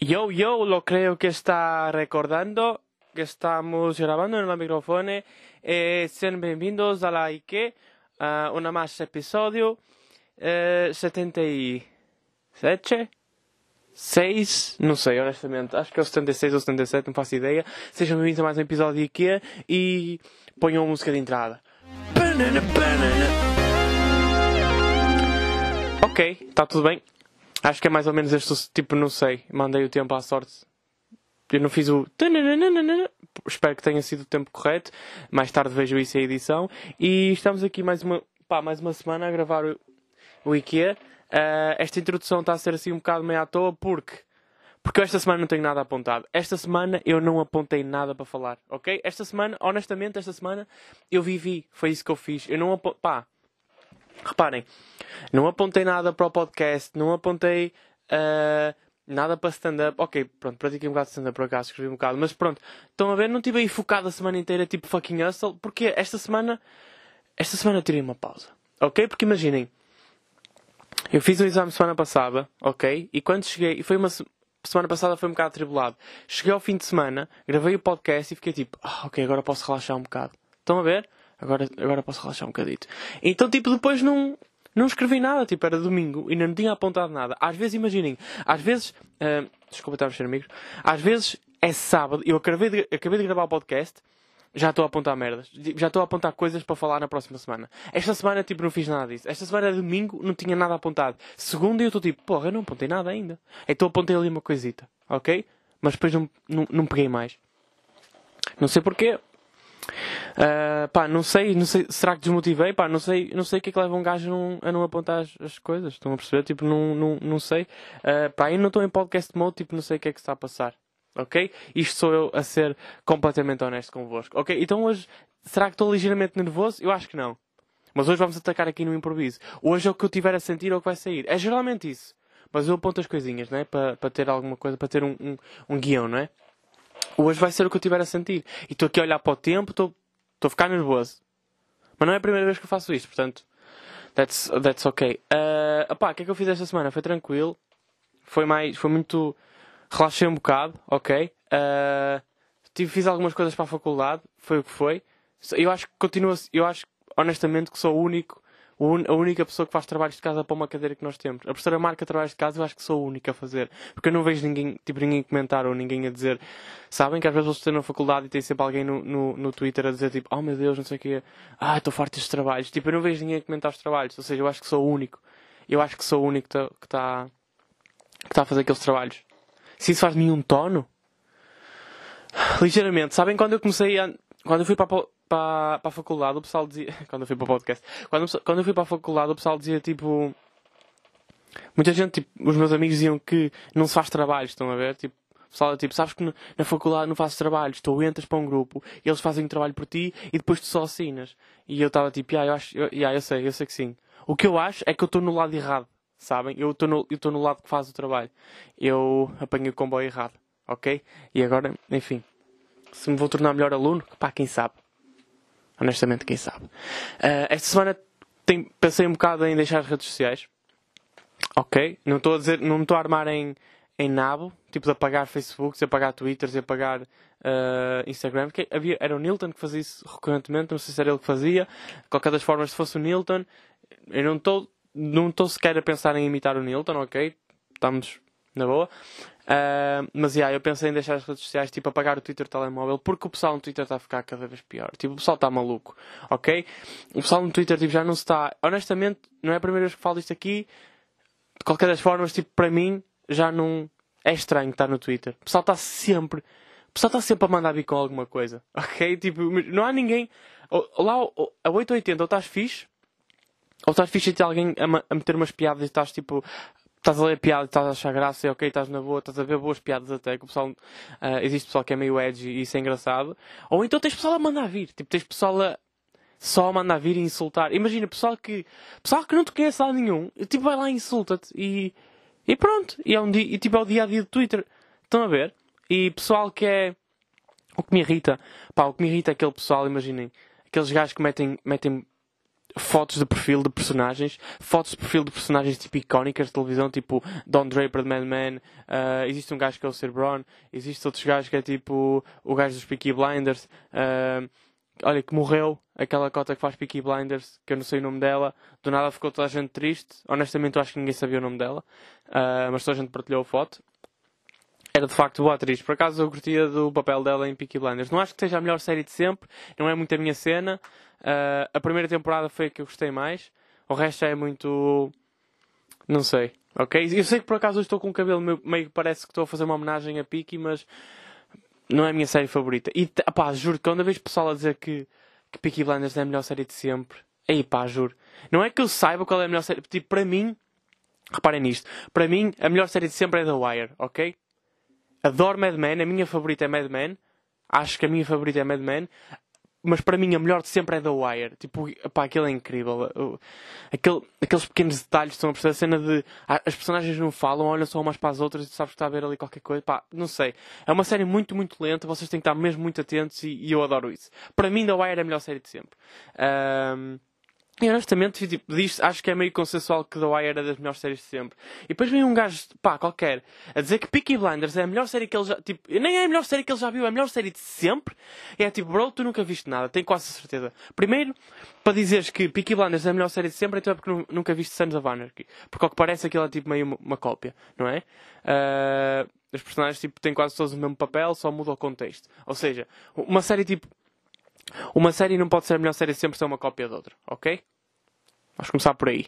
Yo, yo, lo creo que está recordando que estamos grabando en el micrófono. Eh, sean bienvenidos a la IKE, a una más episodio eh, 77, 6, não sei, honestamente, acho que é o 76 ou 77, não faço ideia. Sejam bem-vindos a mais um episódio IKEA e ponham a música de entrada. Banana. Ok, está tudo bem. Acho que é mais ou menos este tipo, não sei. Mandei o tempo à sorte. Eu não fiz o. Espero que tenha sido o tempo correto. Mais tarde vejo isso em edição. E estamos aqui mais uma, pá, mais uma semana a gravar o, o IKEA. Uh, esta introdução está a ser assim um bocado meio à toa porque. Porque esta semana não tenho nada apontado. Esta semana eu não apontei nada para falar, ok? Esta semana, honestamente, esta semana eu vivi. Foi isso que eu fiz. Eu não apontei. Pá, Reparem, não apontei nada para o podcast, não apontei uh, nada para stand-up. Ok, pronto, pratiquei um bocado de stand-up por acaso, escrevi um bocado, mas pronto, estão a ver, não estive aí focado a semana inteira, tipo fucking hustle, porque esta semana, esta semana eu tirei uma pausa, ok? Porque imaginem, eu fiz um exame semana passada, ok? E quando cheguei, e foi uma semana passada foi um bocado atribulado. Cheguei ao fim de semana, gravei o podcast e fiquei tipo, ah, ok, agora posso relaxar um bocado. Estão a ver? Agora, agora posso relaxar um bocadito. Então, tipo, depois não, não escrevi nada. Tipo, era domingo e não tinha apontado nada. Às vezes, imaginem, às vezes. Uh, desculpa estar a mexer amigos. Às vezes é sábado, eu acabei de, acabei de gravar o podcast, já estou a apontar merdas. Já estou a apontar coisas para falar na próxima semana. Esta semana, tipo, não fiz nada disso. Esta semana, domingo, não tinha nada apontado. Segunda, eu estou tipo, porra, eu não apontei nada ainda. Então apontei ali uma coisita, ok? Mas depois não, não, não peguei mais. Não sei porquê. Uh, pá, não sei, não sei, será que desmotivei? Pá, não sei, não sei o que é que leva um gajo a não, apontar as, as, coisas. Estão a perceber? Tipo, não, não, não sei. Uh, pá, ainda não estou em podcast mode, tipo, não sei o que é que está a passar. Ok? Isto sou eu a ser completamente honesto convosco. Ok? Então hoje, será que estou ligeiramente nervoso? Eu acho que não. Mas hoje vamos atacar aqui no improviso. Hoje é o que eu tiver a sentir é o que vai sair. É geralmente isso. Mas eu aponto as coisinhas, não é? Para, para ter alguma coisa, para ter um, um, um guião, não é? Hoje vai ser o que eu tiver a sentir. E estou aqui a olhar para o tempo, estou a ficar nervoso. Mas não é a primeira vez que eu faço isto, portanto, that's, that's ok. Uh, opá, o que é que eu fiz esta semana? Foi tranquilo. Foi mais, foi muito. Relaxei um bocado, ok. Uh, tive, fiz algumas coisas para a faculdade, foi o que foi. Eu acho que continuo, eu acho honestamente que sou o único a única pessoa que faz trabalhos de casa para uma cadeira que nós temos. A professora marca trabalhos de casa, eu acho que sou a única a fazer. Porque eu não vejo ninguém, tipo, ninguém comentar ou ninguém a dizer. Sabem que às vezes vocês estão na faculdade e tem sempre alguém no, no, no Twitter a dizer tipo, oh meu Deus, não sei o quê, ah, estou farto destes trabalhos. Tipo, eu não vejo ninguém a comentar os trabalhos. Ou seja, eu acho que sou o único. Eu acho que sou o único que está que está a fazer aqueles trabalhos. Se isso faz de um tono, ligeiramente. Sabem quando eu comecei a. Quando eu fui para para, para a faculdade, o pessoal dizia. Quando eu fui para o podcast. Quando, quando eu fui para a faculdade, o pessoal dizia tipo. Muita gente, tipo, os meus amigos diziam que não se faz trabalhos, estão a ver? Tipo, o pessoal tipo, sabes que na faculdade não fazes trabalhos, tu entras para um grupo, eles fazem o trabalho por ti e depois tu só assinas. E eu estava tipo, ah, eu acho, eu, yeah, eu sei, eu sei que sim. O que eu acho é que eu estou no lado errado, sabem? Eu estou no, eu no lado que faz o trabalho. Eu apanhei o comboio errado, ok? E agora, enfim, se me vou tornar melhor aluno, pá, quem sabe. Honestamente, quem sabe. Uh, esta semana tem, pensei um bocado em deixar as redes sociais. Ok? Não estou a dizer, não estou a armar em, em nabo, tipo de apagar Facebook, de apagar Twitter, de apagar uh, Instagram. Que havia, era o Nilton que fazia isso recorrentemente, não sei se era ele que fazia. De qualquer das formas, se fosse o Nilton, eu não estou não estou sequer a pensar em imitar o Nilton, ok? Estamos na boa. Uh, mas yeah, eu pensei em deixar as redes sociais, tipo, apagar o Twitter o telemóvel, porque o pessoal no Twitter está a ficar cada vez pior. Tipo, o pessoal está maluco, ok? O pessoal no Twitter tipo, já não se está. Honestamente, não é a primeira vez que falo isto aqui. De qualquer das formas, tipo, para mim, já não. É estranho estar no Twitter. O pessoal está sempre. O pessoal está sempre a mandar vir com alguma coisa, ok? Tipo, não há ninguém. Lá, a 880, ou estás fixe, ou estás fixe e tem alguém a meter umas piadas e estás tipo estás a ler piada e estás a achar graça e ok, estás na boa, estás a ver boas piadas até, que o pessoal, uh, existe pessoal que é meio edgy e isso é engraçado. Ou então tens pessoal a mandar vir, tipo, tens pessoal a só mandar vir e insultar. Imagina, pessoal que, pessoal que não te conhece lá nenhum, tipo, vai lá e insulta-te e, e pronto. E é um dia, e tipo, é o dia a dia do Twitter. Estão a ver? E pessoal que é, o que me irrita, pá, o que me irrita é aquele pessoal, imaginem, aqueles gajos que metem, metem fotos de perfil de personagens, fotos de perfil de personagens tipo icónicas de televisão, tipo Don Draper de Mad Men, uh, existe um gajo que é o Sir Brown, existe outros gajos que é tipo o gajo dos Peaky Blinders, uh, olha, que morreu, aquela cota que faz Peaky Blinders, que eu não sei o nome dela, do nada ficou toda a gente triste, honestamente eu acho que ninguém sabia o nome dela, uh, mas toda a gente partilhou a foto. Era de facto boa atriz. Por acaso eu curtia do papel dela em Peaky Blinders. Não acho que seja a melhor série de sempre, não é muito a minha cena, Uh, a primeira temporada foi a que eu gostei mais. O resto é muito. Não sei. Ok? Eu sei que por acaso estou com o cabelo meio, meio parece que estou a fazer uma homenagem a Piki, mas não é a minha série favorita. E pá, juro que quando vejo pessoal a dizer que, que Peaky Blinders é a melhor série de sempre, aí pá, juro. Não é que eu saiba qual é a melhor série. Tipo, para mim, reparem nisto. Para mim, a melhor série de sempre é The Wire, ok? Adoro Mad Men, a minha favorita é Mad Men. Acho que a minha favorita é Mad Men mas para mim a melhor de sempre é The Wire. Tipo, pá, aquilo é incrível. Aquele, aqueles pequenos detalhes estão a perceber a cena de as personagens não falam, olham só umas para as outras e sabes que está a ver ali qualquer coisa. Pá, não sei. É uma série muito, muito lenta, vocês têm que estar mesmo muito atentos e, e eu adoro isso. Para mim, The Wire é a melhor série de sempre. Um, e honestamente, tipo, acho que é meio consensual que The Wire era das melhores séries de sempre. E depois vem um gajo, pá, qualquer, a dizer que Peaky Blinders é a melhor série que ele já, tipo, nem é a melhor série que ele já viu, é a melhor série de sempre. E é tipo, bro, tu nunca viste nada, tenho quase certeza. Primeiro, para dizeres que Peaky Blinders é a melhor série de sempre, então é porque nunca viste Sons of Anarchy. Porque ao que parece aquilo é tipo meio uma, uma cópia, não é? Uh, os personagens, tipo, têm quase todos o mesmo papel, só muda o contexto. Ou seja, uma série tipo, uma série não pode ser a melhor série sempre ser uma cópia de outra, ok? Vamos começar por aí.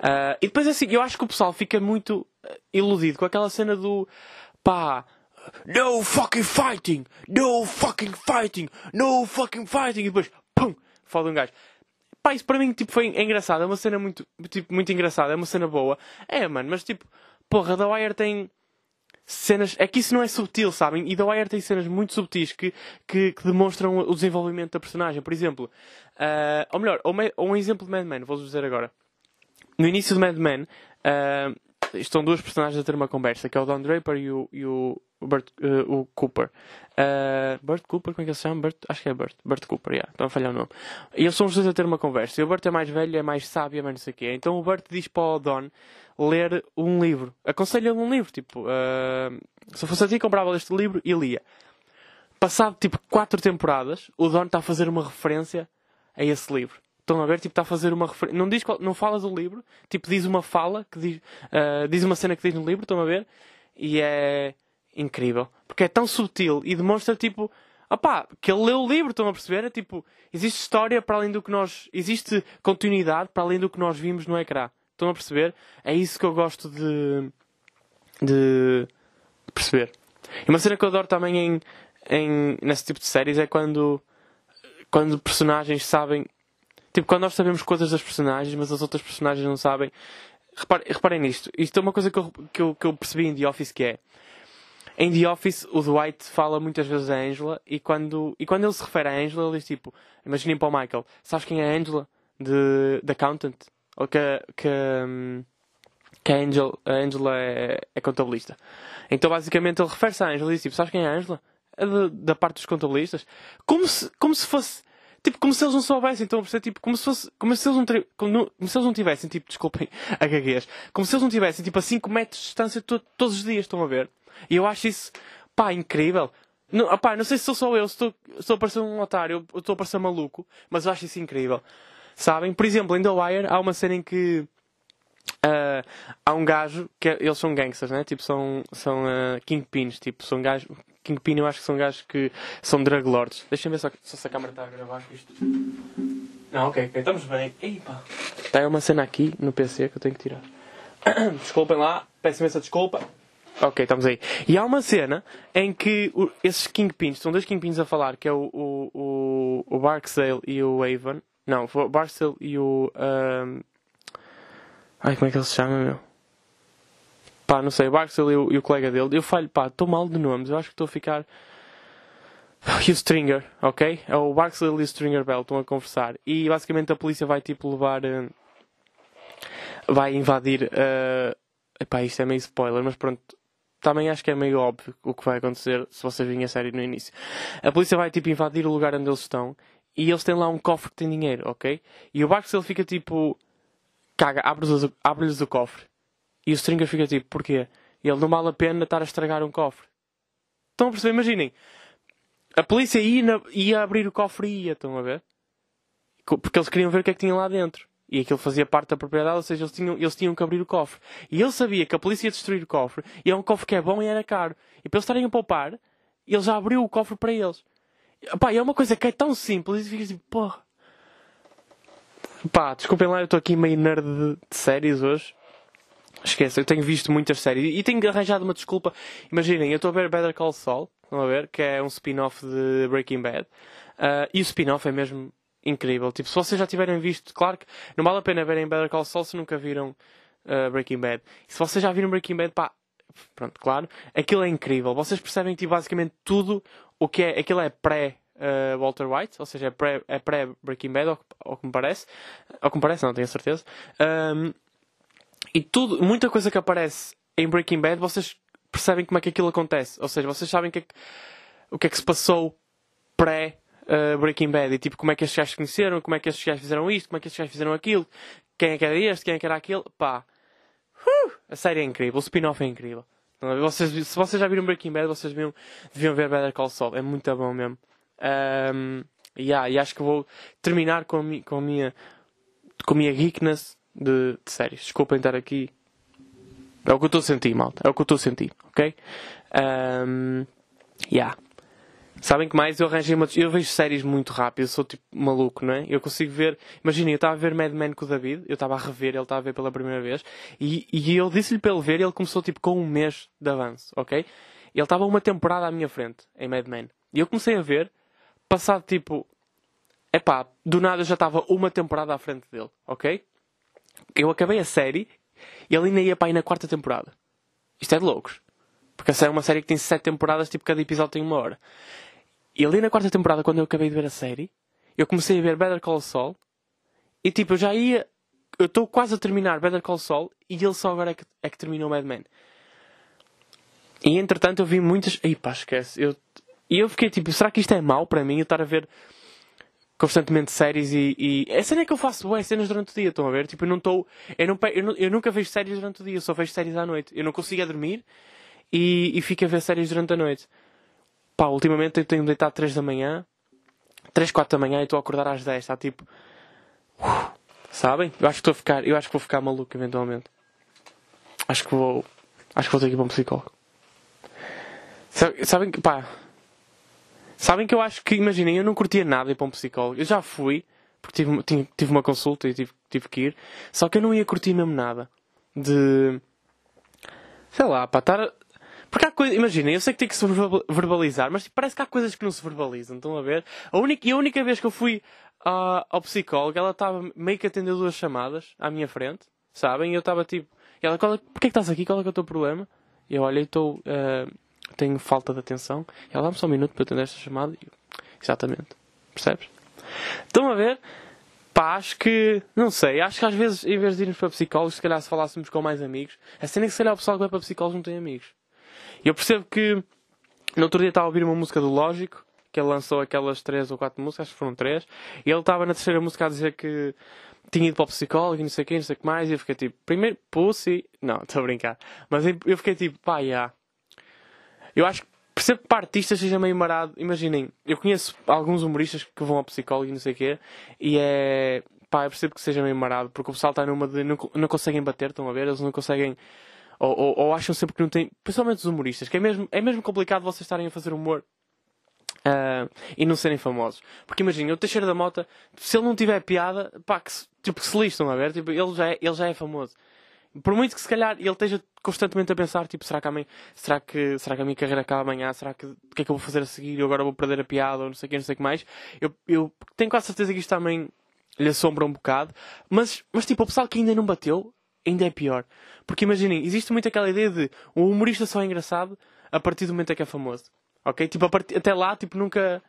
Uh, e depois assim, eu acho que o pessoal fica muito ah, iludido com aquela cena do pá, no fucking fighting, no fucking fighting, no fucking fighting, e depois, pum, foda um gajo. Pá, isso para mim tipo, foi engraçado, é uma cena muito, tipo, muito engraçada, é uma cena boa. É, mano, mas tipo, porra, The Wire tem cenas. É que isso não é subtil, sabem? E The Wire tem cenas muito subtis que, que, que demonstram o desenvolvimento da personagem. Por exemplo, uh, ou melhor, ou, ou, um exemplo de Mad Men, vou-vos dizer agora. No início de Mad Men, uh, estão duas personagens a ter uma conversa, que é o Don Draper e o, e o, Bert, uh, o Cooper. Uh, Bert Cooper, como é que ele se chama? Bert, acho que é Bert. Bert Cooper, yeah, estão a falhar o nome. E eles são os dois a ter uma conversa. E o Bert é mais velho, é mais sábio, é mais não sei o quê. Então o Bert diz para o Don ler um livro. Aconselho-lhe um livro. Tipo, uh, se fosse a ti, comprava este livro e lia. Passado tipo quatro temporadas, o Don está a fazer uma referência a esse livro. Estão a ver? Tipo, está a fazer uma referência. Não, diz, não fala do livro, tipo, diz uma fala, que diz, uh, diz uma cena que diz no livro, estão a ver? E é incrível. Porque é tão sutil e demonstra, tipo, opá, que ele leu o livro, estão a perceber? É, tipo, existe história para além do que nós. Existe continuidade para além do que nós vimos no ecrã. Estão a perceber? É isso que eu gosto de. de, perceber. E uma cena que eu adoro também em, em, nesse tipo de séries é quando. quando personagens sabem. Tipo, quando nós sabemos coisas das personagens, mas as outras personagens não sabem. Reparem, reparem nisto. Isto é uma coisa que eu, que, eu, que eu percebi em The Office que é. Em The Office, o Dwight fala muitas vezes a Angela e quando, e quando ele se refere a Angela, ele diz tipo: Imaginem para o Michael, sabes quem é a Angela? De, The Accountant? Ou que, que, que a, Angel, a Angela é, é contabilista. Então basicamente ele refere-se à Angela e diz tipo: Sabes quem é a Angela? É de, da parte dos contabilistas. Como se, como se fosse. Tipo, como se eles não soubessem, então a tipo, como se fosse, como se eles não, como, como se eles não tivessem, tipo, desculpem a gaguez, como se eles não tivessem, tipo, a 5 metros de distância to, todos os dias, estão a ver? E eu acho isso, pá, incrível. Não, opá, não sei se sou só eu, se estou, estou a parecer um otário, ou estou a parecer maluco, mas eu acho isso incrível. Sabem? Por exemplo, em The Wire há uma cena em que uh, há um gajo que é, eles são gangsters, né? Tipo, são, são uh, kingpins, tipo, são gajos. Kingpin eu acho que são gajos que são drug lords. Deixa-me ver só, só se a câmera está a gravar isto. Não, ok, ok, estamos bem. Epa. Está uma cena aqui no PC que eu tenho que tirar. Desculpem lá, peço imensa desculpa. Ok, estamos aí. E há uma cena em que o, esses Kingpins, são dois Kingpins a falar, que é o, o, o, o Barksdale e o Avon. Não, o Barksdale e o. Um... Ai, como é que ele se chama, meu? Pá, não sei, o Barksdale e o, e o colega dele. Eu falho, pá, estou mal de nomes, eu acho que estou a ficar. E o Stringer, ok? É o Barksdale e o Stringer Bell estão a conversar. E basicamente a polícia vai tipo levar. Vai invadir. Uh... Epá, isto é meio spoiler, mas pronto também acho que é meio óbvio o que vai acontecer se vocês virem a série no início. A polícia vai tipo invadir o lugar onde eles estão e eles têm lá um cofre que tem dinheiro, ok? E o Barks ele fica tipo. Caga, abre-lhes abre o cofre. E o Stringer fica tipo, porquê? Ele não vale a pena estar a estragar um cofre. Estão a perceber? Imaginem. A polícia ia, ia abrir o cofre e ia, estão a ver? Porque eles queriam ver o que é que tinha lá dentro. E aquilo fazia parte da propriedade, ou seja, eles tinham, eles tinham que abrir o cofre. E ele sabia que a polícia ia destruir o cofre, e é um cofre que é bom e era caro. E para eles estarem a poupar, ele já abriu o cofre para eles. Pá, é uma coisa que é tão simples e fica assim, porra. Pá, desculpem lá, eu estou aqui meio nerd de, de séries hoje. Esqueça, eu tenho visto muitas séries e tenho arranjado uma desculpa. Imaginem, eu estou a ver Better Call Saul, estão a ver? Que é um spin-off de Breaking Bad. Uh, e o spin-off é mesmo incrível. Tipo, se vocês já tiverem visto, claro que não vale a pena verem Better Call Saul se nunca viram uh, Breaking Bad. E se vocês já viram Breaking Bad, pá, pronto, claro, aquilo é incrível. Vocês percebem tipo, basicamente tudo o que é. Aquilo é pré. Uh, Walter White, ou seja, é pré-Breaking é pré Bad, ao, ao que me parece. Que me parece, não tenho certeza. Um, e tudo, muita coisa que aparece em Breaking Bad, vocês percebem como é que aquilo acontece. Ou seja, vocês sabem que é o que é que se passou pré uh, Breaking Bad e tipo como é que estes gajos se conheceram, como é que estes gajos fizeram isto, como é que estes gajos fizeram aquilo, quem é que era este, quem é que era aquele. Pá, a série é incrível, o spin-off é incrível. Vocês, se vocês já viram Breaking Bad, vocês deviam, deviam ver Better Call Saul. É muito bom mesmo. Um, yeah, e acho que vou terminar com a, mi, com a minha com a minha geekness de, de séries. Desculpem estar aqui. É o que eu estou a sentir, malta. É o que eu estou a sentir, ok? Um, yeah. Sabem que mais? Eu arranjei uma. Eu vejo séries muito rápido, sou tipo maluco, não é? Eu consigo ver. Imaginem, eu estava a ver Mad Men com o David, eu estava a rever, ele estava a ver pela primeira vez, e, e eu disse-lhe para ele ver, e ele começou tipo com um mês de avanço, ok? Ele estava uma temporada à minha frente, em Mad Men. E eu comecei a ver, passado tipo. Epá, do nada já estava uma temporada à frente dele, ok? Eu acabei a série e ele ainda ia para aí na quarta temporada. Isto é de loucos. Porque essa é uma série que tem sete temporadas, tipo, cada episódio tem uma hora. E ali na quarta temporada, quando eu acabei de ver a série, eu comecei a ver Better Call Saul e tipo, eu já ia. Eu estou quase a terminar Better Call Saul e ele só agora é que, é que terminou Mad Men. E entretanto eu vi muitas. Ei pá, esquece. Eu... E eu fiquei tipo, será que isto é mau para mim? Eu estar a ver constantemente séries e, e... É a cena é que eu faço boas cenas durante o dia, estão a ver? Tipo, eu não estou. Eu, não, eu, não, eu nunca vejo séries durante o dia, eu só vejo séries à noite. Eu não consigo a dormir e, e fico a ver séries durante a noite. Pá, ultimamente eu tenho deitado 3 da manhã, 3, 4 da manhã e estou a acordar às 10. Está tipo. Sabem? Eu acho que estou a ficar. Eu acho que vou ficar maluco eventualmente. Acho que vou. Acho que vou ter que ir para um psicólogo. Sabem que, pá. Sabem que eu acho que, imaginem, eu não curtia nada ir para um psicólogo. Eu já fui, porque tive, tive uma consulta e tive, tive que ir. Só que eu não ia curtir mesmo nada. De. Sei lá, para estar porque há coisas, imagina, eu sei que tem que se verbalizar, mas tipo, parece que há coisas que não se verbalizam, estão a ver? A única, e a única vez que eu fui uh, ao psicólogo, ela estava meio que a atender duas chamadas à minha frente, sabem? E eu estava tipo, e ela, qual, é, porquê que estás aqui? Qual é, que é o teu problema? E eu olhei, estou, uh, tenho falta de atenção. E ela dá-me só um minuto para atender esta chamada. E eu, exatamente. Percebes? Estão a ver? Pá, acho que, não sei, acho que às vezes, em vez de irmos para psicólogos, se calhar se falássemos com mais amigos, a cena é que se calhar o pessoal que vai para psicólogos não tem amigos. Eu percebo que no outro dia estava a ouvir uma música do Lógico, que ele lançou aquelas três ou quatro músicas, acho que foram três, e ele estava na terceira música a dizer que tinha ido para o psicólogo e não sei o que, não sei o que mais, e eu fiquei tipo, primeiro, pussy, não, estou a brincar, mas eu fiquei tipo, pá. Yeah. Eu acho que percebo que para artistas seja meio marado, imaginem, eu conheço alguns humoristas que vão ao psicólogo e não sei o que, e é, pá, eu percebo que seja meio marado, porque o pessoal está numa de, não, não conseguem bater, estão a ver, eles não conseguem ou, ou, ou, acham sempre que não têm. Principalmente os humoristas, que é mesmo, é mesmo complicado vocês estarem a fazer humor uh, e não serem famosos. Porque imagina, o Teixeira da Mota, se ele não tiver piada, pá, que se, tipo, que se listam a ver, tipo, ele, já é, ele já é famoso. Por muito que se calhar ele esteja constantemente a pensar, tipo, será que, amanhã, será que, será que a minha carreira acaba amanhã? Será que o que é que eu vou fazer a seguir? Eu agora vou perder a piada ou não sei o que, não sei o que mais. Eu, eu tenho quase certeza que isto também lhe assombra um bocado. Mas, mas tipo, o pessoal que ainda não bateu, ainda é pior. Porque imaginem, existe muito aquela ideia de um humorista só é engraçado a partir do momento em que é famoso. Ok? Tipo, part... até lá, tipo, nunca.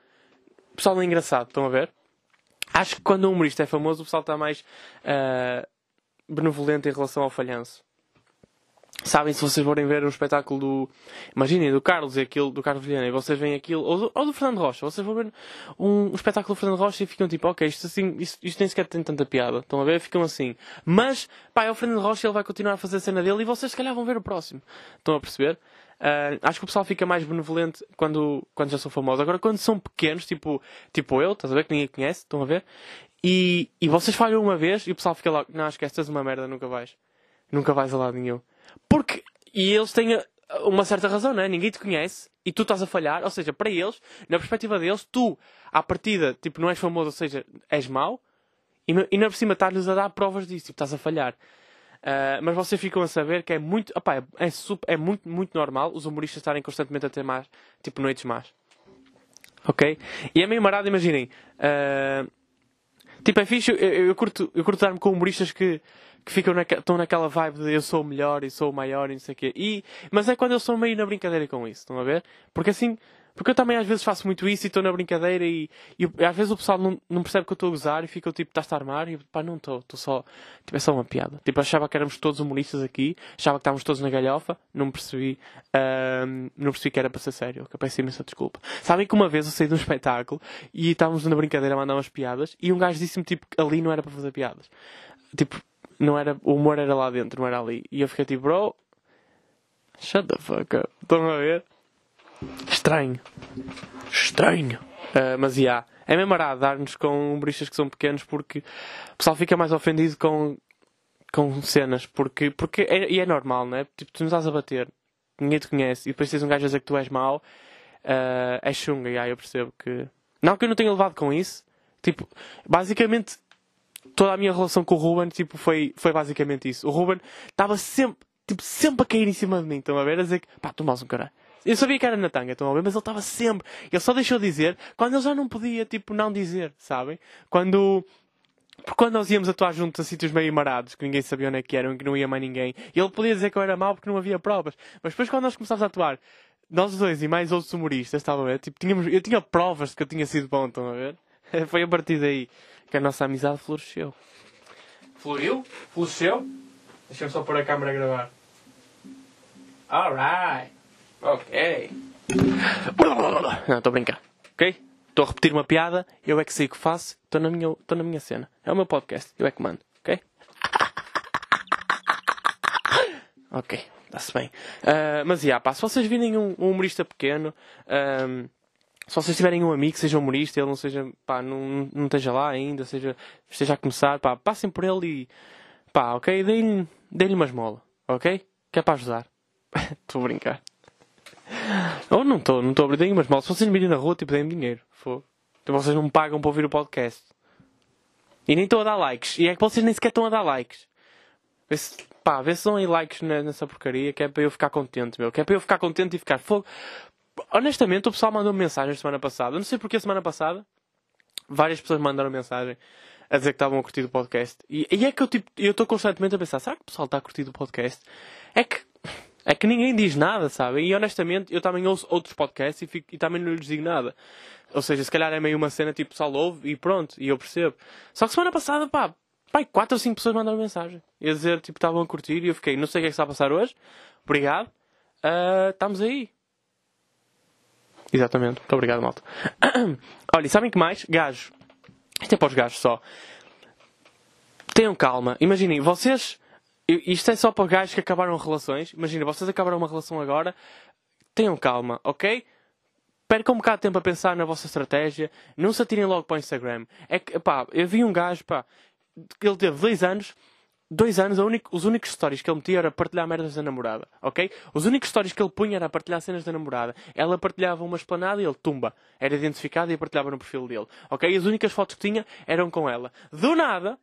O pessoal não é engraçado, estão a ver? Acho que quando um humorista é famoso, o pessoal está mais uh, benevolente em relação ao falhanço. Sabem, se vocês forem ver um espetáculo do. Imaginem, do Carlos e aquilo, do Carlos Vilhena, e vocês veem aquilo, ou do, ou do Fernando Rocha, vocês vão ver um, um espetáculo do Fernando Rocha e ficam tipo, ok, isto, assim, isto, isto nem sequer tem tanta piada. Estão a ver? Ficam assim. Mas, pá, é o Fernando Rocha, ele vai continuar a fazer a cena dele e vocês se calhar vão ver o próximo. Estão a perceber? Uh, acho que o pessoal fica mais benevolente quando, quando já são famosos. Agora, quando são pequenos, tipo, tipo eu, estás a ver? Que ninguém conhece, estão a ver? E, e vocês falham uma vez e o pessoal fica lá, não, esquece, és uma merda, nunca vais. Nunca vais a lado nenhum. Porque e eles têm uma certa razão, não é? Ninguém te conhece e tu estás a falhar. Ou seja, para eles, na perspectiva deles, tu, à partida, tipo, não és famoso, ou seja, és mau. E, e na por cima estás-lhes a dar provas disso, tipo, estás a falhar. Uh, mas vocês ficam a saber que é muito, opa, é, é, super, é, muito, muito normal os humoristas estarem constantemente a ter mais, tipo, noites más. Ok? E é meio marado, imaginem. Uh, tipo, é fixe, eu, eu, eu curto, eu curto dar-me com humoristas que que ficam naque, estão naquela vibe de eu sou o melhor e sou o maior e não sei o quê. E, mas é quando eu sou meio na brincadeira com isso, estão a ver? Porque assim, porque eu também às vezes faço muito isso e estou na brincadeira e, e, às vezes o pessoal não, não percebe que eu estou a gozar e fica tipo, estás a armar? E pá, não estou, estou só, tipo, é só uma piada. Tipo, achava que éramos todos humoristas aqui, achava que estávamos todos na galhofa, não percebi, uh, não percebi que era para ser sério, que eu peço imensa desculpa. Sabem que uma vez eu saí de um espetáculo e estávamos na brincadeira a mandar umas piadas e um gajo disse-me tipo ali não era para fazer piadas. Tipo, não era, o humor era lá dentro, não era ali. E eu fiquei tipo, bro, shut the fuck up. Estão a ver? Estranho. Estranho. Uh, mas, já, yeah, é mesmo arado dar-nos com humoristas que são pequenos porque o pessoal fica mais ofendido com, com cenas. Porque, porque é, e é normal, não é? Tipo, tu não estás a bater, ninguém te conhece e depois tens um gajo a dizer que tu és mau, uh, é chunga. E yeah, eu percebo que. Não que eu não tenha levado com isso. Tipo, basicamente toda a minha relação com o Ruben, tipo, foi, foi basicamente isso. O Ruben estava sempre, tipo, sempre a cair em cima de mim, estão a ver? A dizer que, pá, tu mais um caralho. Eu sabia que era na tanga, estão a ver? Mas ele estava sempre. Ele só deixou dizer quando ele já não podia, tipo, não dizer, sabem? Quando. Porque quando nós íamos atuar juntos a sítios meio marados, que ninguém sabia onde é que eram, que não ia mais ninguém, e ele podia dizer que eu era mau porque não havia provas. Mas depois quando nós começámos a atuar, nós dois e mais outros humoristas, estava a ver? Tipo, tínhamos, eu tinha provas de que eu tinha sido bom, estão a ver? Foi a partir daí que a nossa amizade floresceu. Floriu? Floresceu? Deixa-me só pôr a câmera a gravar. Alright. Ok. Não, estou a brincar. Ok? Estou a repetir uma piada, eu é que sei o que faço, estou na minha, estou na minha cena. É o meu podcast, eu é que mando. Ok? Ok, está-se bem. Uh, mas, yeah, pá, se vocês virem um, um humorista pequeno, um, se vocês tiverem um amigo seja humorista, ele não seja, pá, não, não esteja lá ainda, seja, esteja a começar, pá, passem por ele e, pá, ok, deem-lhe deem uma esmola, ok? Que é para ajudar. Estou a brincar. Ou não estou, não estou a brincar, mas mal. Se vocês me virem na rua, tipo, deem-me dinheiro. For. Então vocês não me pagam para ouvir o podcast. E nem estou a dar likes. E é que vocês nem sequer estão a dar likes. Vê se, pá, vê se dão aí likes nessa porcaria, que é para eu ficar contente, meu. Que é para eu ficar contente e ficar fogo honestamente, o pessoal mandou -me mensagem semana passada. Não sei porque semana passada várias pessoas mandaram mensagem a dizer que estavam a curtir o podcast. E, e é que eu tipo, eu estou constantemente a pensar, será que o pessoal está a curtir o podcast? É que é que ninguém diz nada, sabe? E honestamente, eu também ouço outros podcasts e, fico, e também não lhes digo nada. Ou seja, se calhar é meio uma cena tipo, pessoal ouve e pronto, e eu percebo. Só que semana passada, pá, pai, 4 ou 5 pessoas mandaram mensagem. a dizer, tipo, estavam a curtir e eu fiquei, não sei o que é que está a passar hoje. Obrigado. Uh, estamos aí. Exatamente. Muito obrigado, malta. Olha, sabem que mais? Gajos. Isto é para os gajos só. Tenham calma. Imaginem, vocês. Isto é só para gajos que acabaram relações. Imaginem, vocês acabaram uma relação agora. Tenham calma, ok? Percam um bocado de tempo a pensar na vossa estratégia. Não se atirem logo para o Instagram. É que, pá, eu vi um gajo, pá, ele teve dois anos dois anos, único, os únicos stories que ele metia era partilhar merdas da namorada, ok? Os únicos stories que ele punha era partilhar cenas da namorada. Ela partilhava uma esplanada e ele, tumba, era identificado e partilhava no perfil dele, ok? E as únicas fotos que tinha eram com ela. Do nada,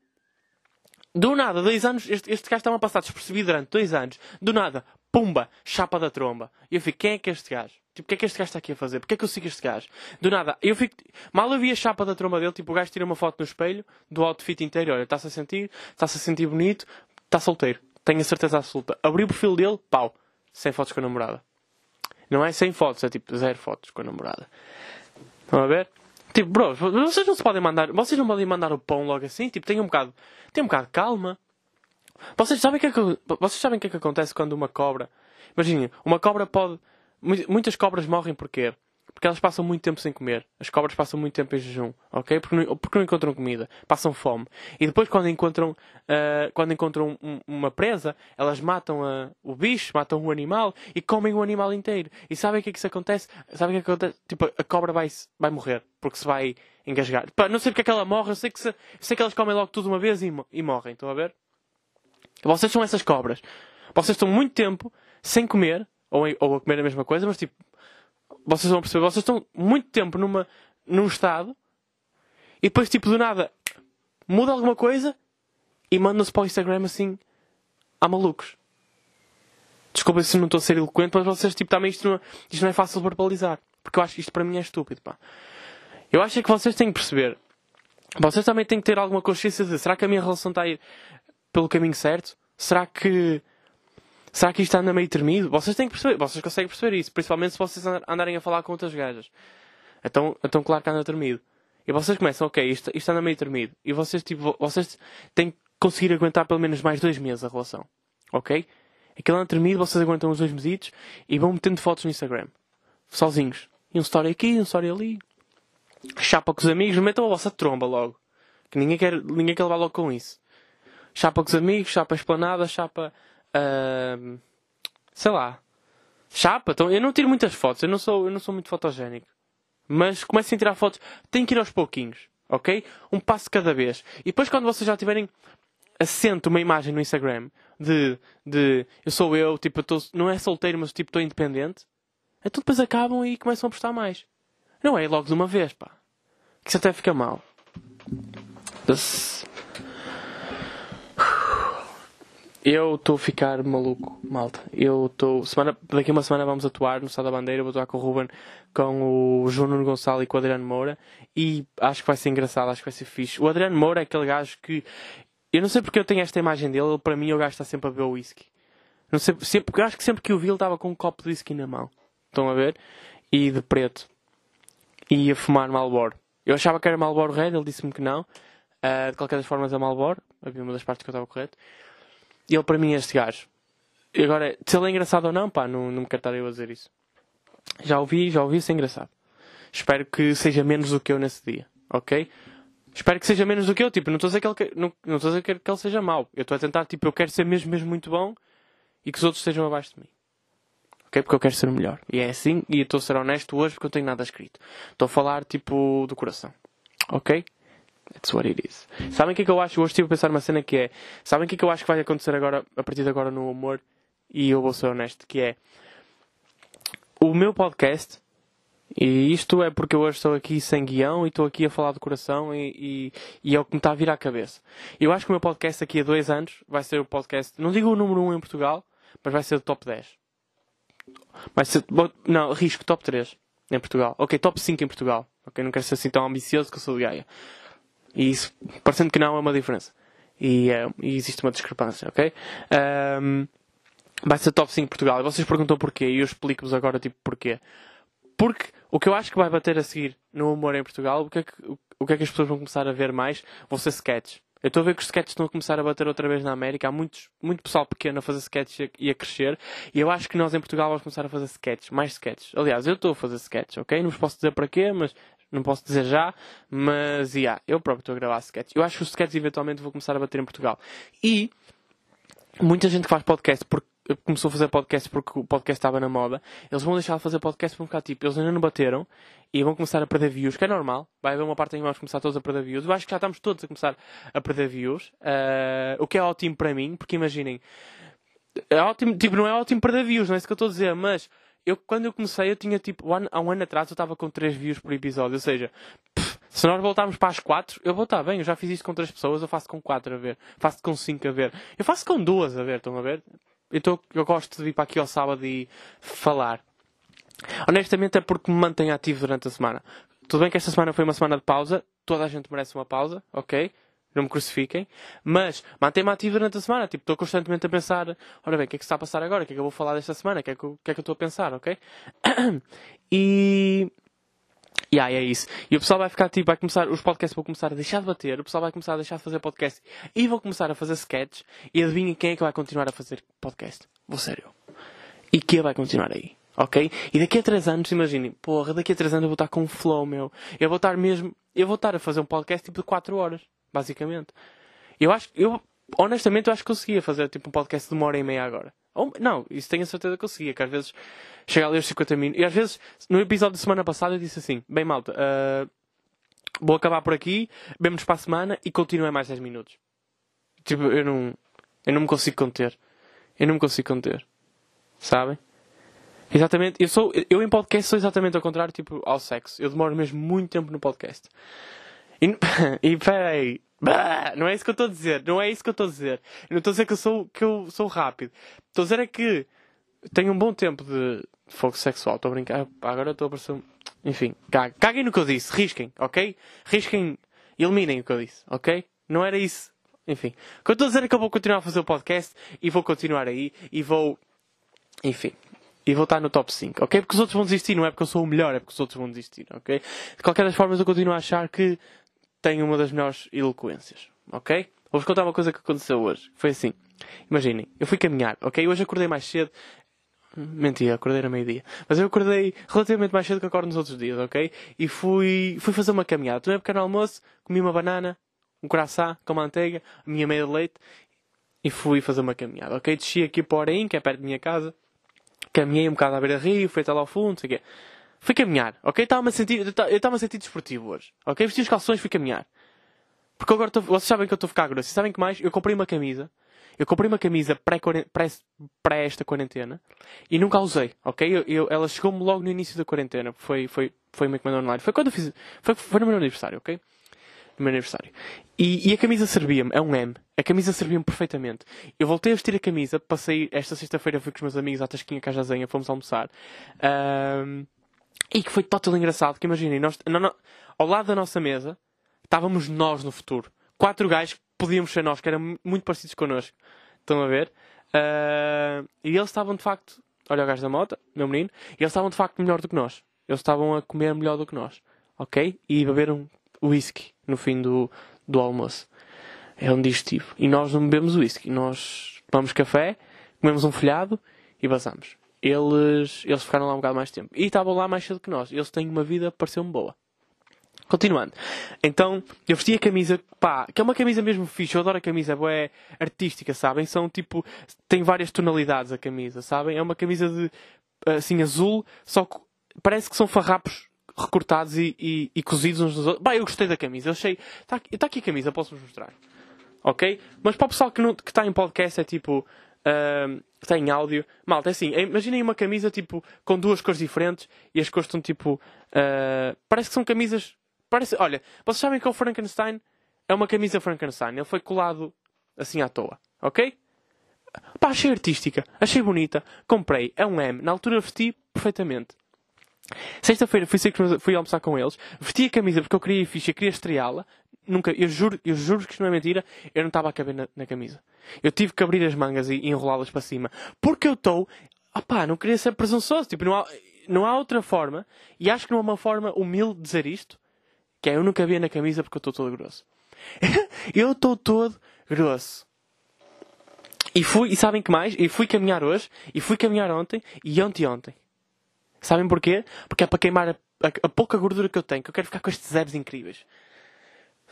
do nada, dois anos, este, este gajo estava a passar despercebido durante dois anos. Do nada, pumba, chapa da tromba. E eu fico, quem é que é este gajo? Tipo, o que é que este gajo está aqui a fazer? Porquê é que eu sigo este gajo? Do nada, eu fico. Mal eu vi a chapa da tromba dele, tipo, o gajo tira uma foto no espelho do outfit inteiro. Olha, está-se a sentir, está-se a sentir bonito, está solteiro. Tenho a certeza absoluta. Abri o perfil dele, pau, sem fotos com a namorada. Não é sem fotos, é tipo zero fotos com a namorada. Estão a ver? Tipo, bro, vocês não se podem mandar, vocês não podem mandar o pão logo assim, tipo, tenham um bocado, tenham um bocado de calma. Vocês sabem o que é que, vocês sabem que é que acontece quando uma cobra. Imaginem, uma cobra pode. Muitas cobras morrem porquê? Porque elas passam muito tempo sem comer. As cobras passam muito tempo em jejum, ok? Porque não, porque não encontram comida. Passam fome. E depois, quando encontram, uh, quando encontram um, uma presa, elas matam a, o bicho, matam o animal e comem o animal inteiro. E sabem o que é que isso acontece? Sabem o que, é que acontece? Tipo, a cobra vai, vai morrer. Porque se vai engasgar. Pá, não sei porque é que ela morre. Eu sei que, se, sei que elas comem logo tudo uma vez e, e morrem. Estão a ver? Vocês são essas cobras. Vocês estão muito tempo sem comer. Ou, ou a comer a mesma coisa, mas tipo, vocês vão perceber, vocês estão muito tempo numa, num estado e depois, tipo, do nada, muda alguma coisa e mandam-se para o Instagram assim, a malucos. Desculpa se não estou a ser eloquente, mas vocês, tipo, também isto não, isto não é fácil de verbalizar. Porque eu acho que isto para mim é estúpido, pá. Eu acho é que vocês têm que perceber. Vocês também têm que ter alguma consciência de será que a minha relação está a ir pelo caminho certo? Será que Será que isto anda meio tremido? Vocês têm que perceber, vocês conseguem perceber isso, principalmente se vocês andarem a falar com outras gajas. Então, então claro que anda tremido. E vocês começam, ok, isto, isto anda meio tremido. E vocês, tipo, vocês têm que conseguir aguentar pelo menos mais dois meses a relação. Ok? Aquilo anda tremido, vocês aguentam uns dois meses e vão metendo fotos no Instagram. Sozinhos. E um story aqui, um story ali. Chapa com os amigos, metam a vossa tromba logo. Que ninguém quer, ninguém quer levar logo com isso. Chapa com os amigos, chapa esplanada, chapa Sei lá. Chapa. Então, eu não tiro muitas fotos. Eu não sou, eu não sou muito fotogénico. Mas comecem a tirar fotos. Tem que ir aos pouquinhos. Ok? Um passo cada vez. E depois, quando vocês já tiverem assento uma imagem no Instagram de, de eu sou eu, tipo, eu tô, não é solteiro, mas tipo, estou independente. Então depois acabam e começam a postar mais. Não é logo de uma vez, pá. Que isso até fica mal. Eu estou a ficar maluco, malta. Eu estou. Semana... Daqui a uma semana vamos atuar no Estado da Bandeira. Vou atuar com o Ruben, com o Júnior Gonçalo e com o Adriano Moura. E acho que vai ser engraçado, acho que vai ser fixe. O Adriano Moura é aquele gajo que. Eu não sei porque eu tenho esta imagem dele. Ele, para mim, o gajo está sempre a beber whisky. Não sei, sempre, acho que sempre que o vi, ele estava com um copo de whisky na mão. Estão a ver? E de preto. E ia fumar Malboro. Eu achava que era Malboro Red, ele disse-me que não. Uh, de qualquer das formas, é Malboro. Havia uma das partes que eu estava correto. E ele para mim é este gajo. E agora, se ele é engraçado ou não, pá, não, não me quero estar eu a dizer isso. Já ouvi, já ouvi, isso é engraçado. Espero que seja menos do que eu nesse dia, ok? Espero que seja menos do que eu, tipo, não estou a dizer que ele, não, não estou a dizer que ele seja mau. Eu estou a tentar, tipo, eu quero ser mesmo, mesmo muito bom e que os outros estejam abaixo de mim. Ok? Porque eu quero ser o melhor. E é assim, e estou a ser honesto hoje porque eu não tenho nada escrito. Estou a falar, tipo, do coração. Ok? That's what it is. Sabem o que é que eu acho? Hoje estive a pensar uma cena que é. Sabem o que é que eu acho que vai acontecer agora, a partir de agora no humor? E eu vou ser honesto, que é. O meu podcast, e isto é porque eu hoje estou aqui sem guião e estou aqui a falar do coração e, e, e, é o que me está a vir à cabeça. Eu acho que o meu podcast daqui a dois anos vai ser o podcast, não digo o número 1 um em Portugal, mas vai ser o top 10. Vai ser, não, risco top 3 em Portugal. Ok, top 5 em Portugal. Ok, não quero ser assim tão ambicioso que eu sou de Gaia. E isso, parecendo que não, é uma diferença. E, é, e existe uma discrepância, ok? Um, vai ser top 5 Portugal. E vocês perguntam porquê, e eu explico-vos agora, tipo, porquê. Porque o que eu acho que vai bater a seguir no humor em Portugal, o que é que, o que, é que as pessoas vão começar a ver mais, vão ser sketches. Eu estou a ver que os sketches estão a começar a bater outra vez na América. Há muitos, muito pessoal pequeno a fazer sketches e a, crescer. E eu acho que nós em Portugal vamos começar a fazer sketches, mais sketches. Aliás, eu estou a fazer sketches, ok? Não vos posso dizer para quê, mas não posso dizer já, mas yeah, eu próprio estou a gravar sketches. Eu acho que os sketches eventualmente vou começar a bater em Portugal. E muita gente que faz podcast porque começou a fazer podcast porque o podcast estava na moda, eles vão deixar de fazer podcast para ficar tipo, eles ainda não bateram e vão começar a perder views, que é normal. Vai haver uma parte em que vamos começar todos a perder views. Eu acho que já estamos todos a começar a perder views, uh, o que é ótimo para mim, porque imaginem, é ótimo, tipo, não é ótimo perder views, não é isso que eu estou a dizer, mas eu, quando eu comecei, eu tinha tipo, há um ano atrás eu estava com 3 views por episódio. Ou seja, pff, se nós voltarmos para as 4, eu vou estar bem. Eu já fiz isto com 3 pessoas, eu faço com 4 a ver. Faço com 5 a ver. Eu faço com 2 a ver, estão a ver? Então eu gosto de vir para aqui ao sábado e falar. Honestamente é porque me mantém ativo durante a semana. Tudo bem que esta semana foi uma semana de pausa. Toda a gente merece uma pausa, ok? Não me crucifiquem, mas mantém-me ativo durante a semana. Tipo, estou constantemente a pensar: ora bem, o que é que está a passar agora? O que é que eu vou falar desta semana? O que é que, eu, que, é que eu estou a pensar, ok? E, E aí é isso. E o pessoal vai ficar tipo, vai começar, os podcasts vão começar a deixar de bater, o pessoal vai começar a deixar de fazer podcast e vão começar a fazer sketches. E adivinha quem é que vai continuar a fazer podcast? Vou ser eu. E que vai continuar aí. Ok? E daqui a 3 anos, imaginem, porra, daqui a 3 anos eu vou estar com um flow, meu. Eu vou estar mesmo, eu vou estar a fazer um podcast tipo de 4 horas, basicamente. Eu acho, eu, honestamente, eu acho que conseguia fazer tipo um podcast de uma hora e meia agora. Ou, não, isso tenho a certeza que conseguia, que às vezes chega ali aos 50 minutos. E às vezes, no episódio de semana passada, eu disse assim: bem, malta, uh, vou acabar por aqui, vemos para a semana e continuem mais 10 minutos. Tipo, eu não, eu não me consigo conter. Eu não me consigo conter. Sabem? Exatamente. Eu, sou, eu em podcast sou exatamente ao contrário, tipo, ao sexo. Eu demoro mesmo muito tempo no podcast. E, e peraí. Bah, não é isso que eu estou a dizer. Não é isso que eu estou a dizer. Eu não estou a dizer que eu sou, que eu sou rápido. Estou a dizer é que tenho um bom tempo de fogo sexual. Estou a brincar. Agora estou a parecer. Enfim, caguem no que eu disse. Risquem, ok? Risquem. Eliminem o que eu disse, ok? Não era isso. Enfim. O que eu estou a dizer é que eu vou continuar a fazer o podcast e vou continuar aí e vou. Enfim. E vou estar no top 5, ok? Porque os outros vão desistir, não é porque eu sou o melhor, é porque os outros vão desistir, ok? De qualquer das formas, eu continuo a achar que tenho uma das melhores eloquências, ok? Vou-vos contar uma coisa que aconteceu hoje. Foi assim. Imaginem, eu fui caminhar, ok? Hoje acordei mais cedo. Mentira, acordei a meio-dia. Mas eu acordei relativamente mais cedo que acordo nos outros dias, ok? E fui, fui fazer uma caminhada. Tomei um pequeno almoço, comi uma banana, um coração com manteiga, a minha meia de leite e fui fazer uma caminhada, ok? Desci aqui para o Oraim, que é perto da minha casa. Caminhei um bocado à beira-rio, fui até lá ao fundo, não sei o quê. Fui caminhar, ok? Estava-me a sentir, eu estava a sentir desportivo hoje, ok? Vesti os calções, fui caminhar. Porque agora tô, vocês sabem que eu estou a ficar grosso. E sabem que mais? Eu comprei uma camisa. Eu comprei uma camisa pré, pré, pré esta quarentena e nunca a usei, ok? Eu, eu, ela chegou-me logo no início da quarentena. Foi, foi, foi uma encomenda online. Foi quando eu fiz. Foi, foi no meu aniversário, ok? No meu aniversário. E, e a camisa servia-me. É um M. A camisa servia-me perfeitamente. Eu voltei a vestir a camisa. Passei esta sexta-feira, fui com os meus amigos à Tasquinha Cajazenha. Fomos almoçar. Um, e que foi total engraçado, que imaginem, nós, ao lado da nossa mesa, estávamos nós no futuro. Quatro gajos que podíamos ser nós, que eram muito parecidos connosco. Estão a ver? Uh, e eles estavam de facto, olha o gajo da moto, meu menino, e eles estavam de facto melhor do que nós. Eles estavam a comer melhor do que nós. Ok? E beberam whisky no fim do, do almoço. É um digestivo. E nós não bebemos whisky. Nós tomamos café, comemos um folhado e vazamos eles, eles ficaram lá um bocado mais tempo. E estavam lá mais cedo que nós. Eles têm uma vida, pareceu-me boa. Continuando. Então, eu vesti a camisa, pá, que é uma camisa mesmo fixe. Eu adoro a camisa, é artística, sabem? São tipo, tem várias tonalidades a camisa, sabem? É uma camisa de, assim, azul, só que parece que são farrapos recortados e, e, e cozidos uns nos outros. Bah, eu gostei da camisa. Eu achei, está aqui, tá aqui a camisa, posso-vos mostrar. Ok? Mas para o pessoal que está em podcast é tipo, uh, tem áudio. Malta, é assim, imaginem uma camisa tipo com duas cores diferentes e as cores estão tipo. Uh, parece que são camisas. Parece, olha, vocês sabem que o Frankenstein é uma camisa Frankenstein. Ele foi colado assim à toa, ok? Pá, achei artística, achei bonita, comprei, é um M. Na altura vesti perfeitamente. Sexta-feira fui, fui almoçar com eles, vesti a camisa porque eu queria ir ficha, queria estreá-la. Nunca, eu juro, eu juro que isto não é mentira, eu não estava a caber na, na camisa. Eu tive que abrir as mangas e, e enrolá-las para cima. Porque eu estou. Opá, não queria ser presunçoso. Tipo, não há, não há outra forma. E acho que não há uma forma humilde de dizer isto. Que é eu não cabia na camisa porque eu estou todo grosso. eu estou todo grosso. E fui, e sabem que mais? E fui caminhar hoje, e fui caminhar ontem, e ontem ontem. Sabem porquê? Porque é para queimar a, a, a pouca gordura que eu tenho, que eu quero ficar com estes abs incríveis.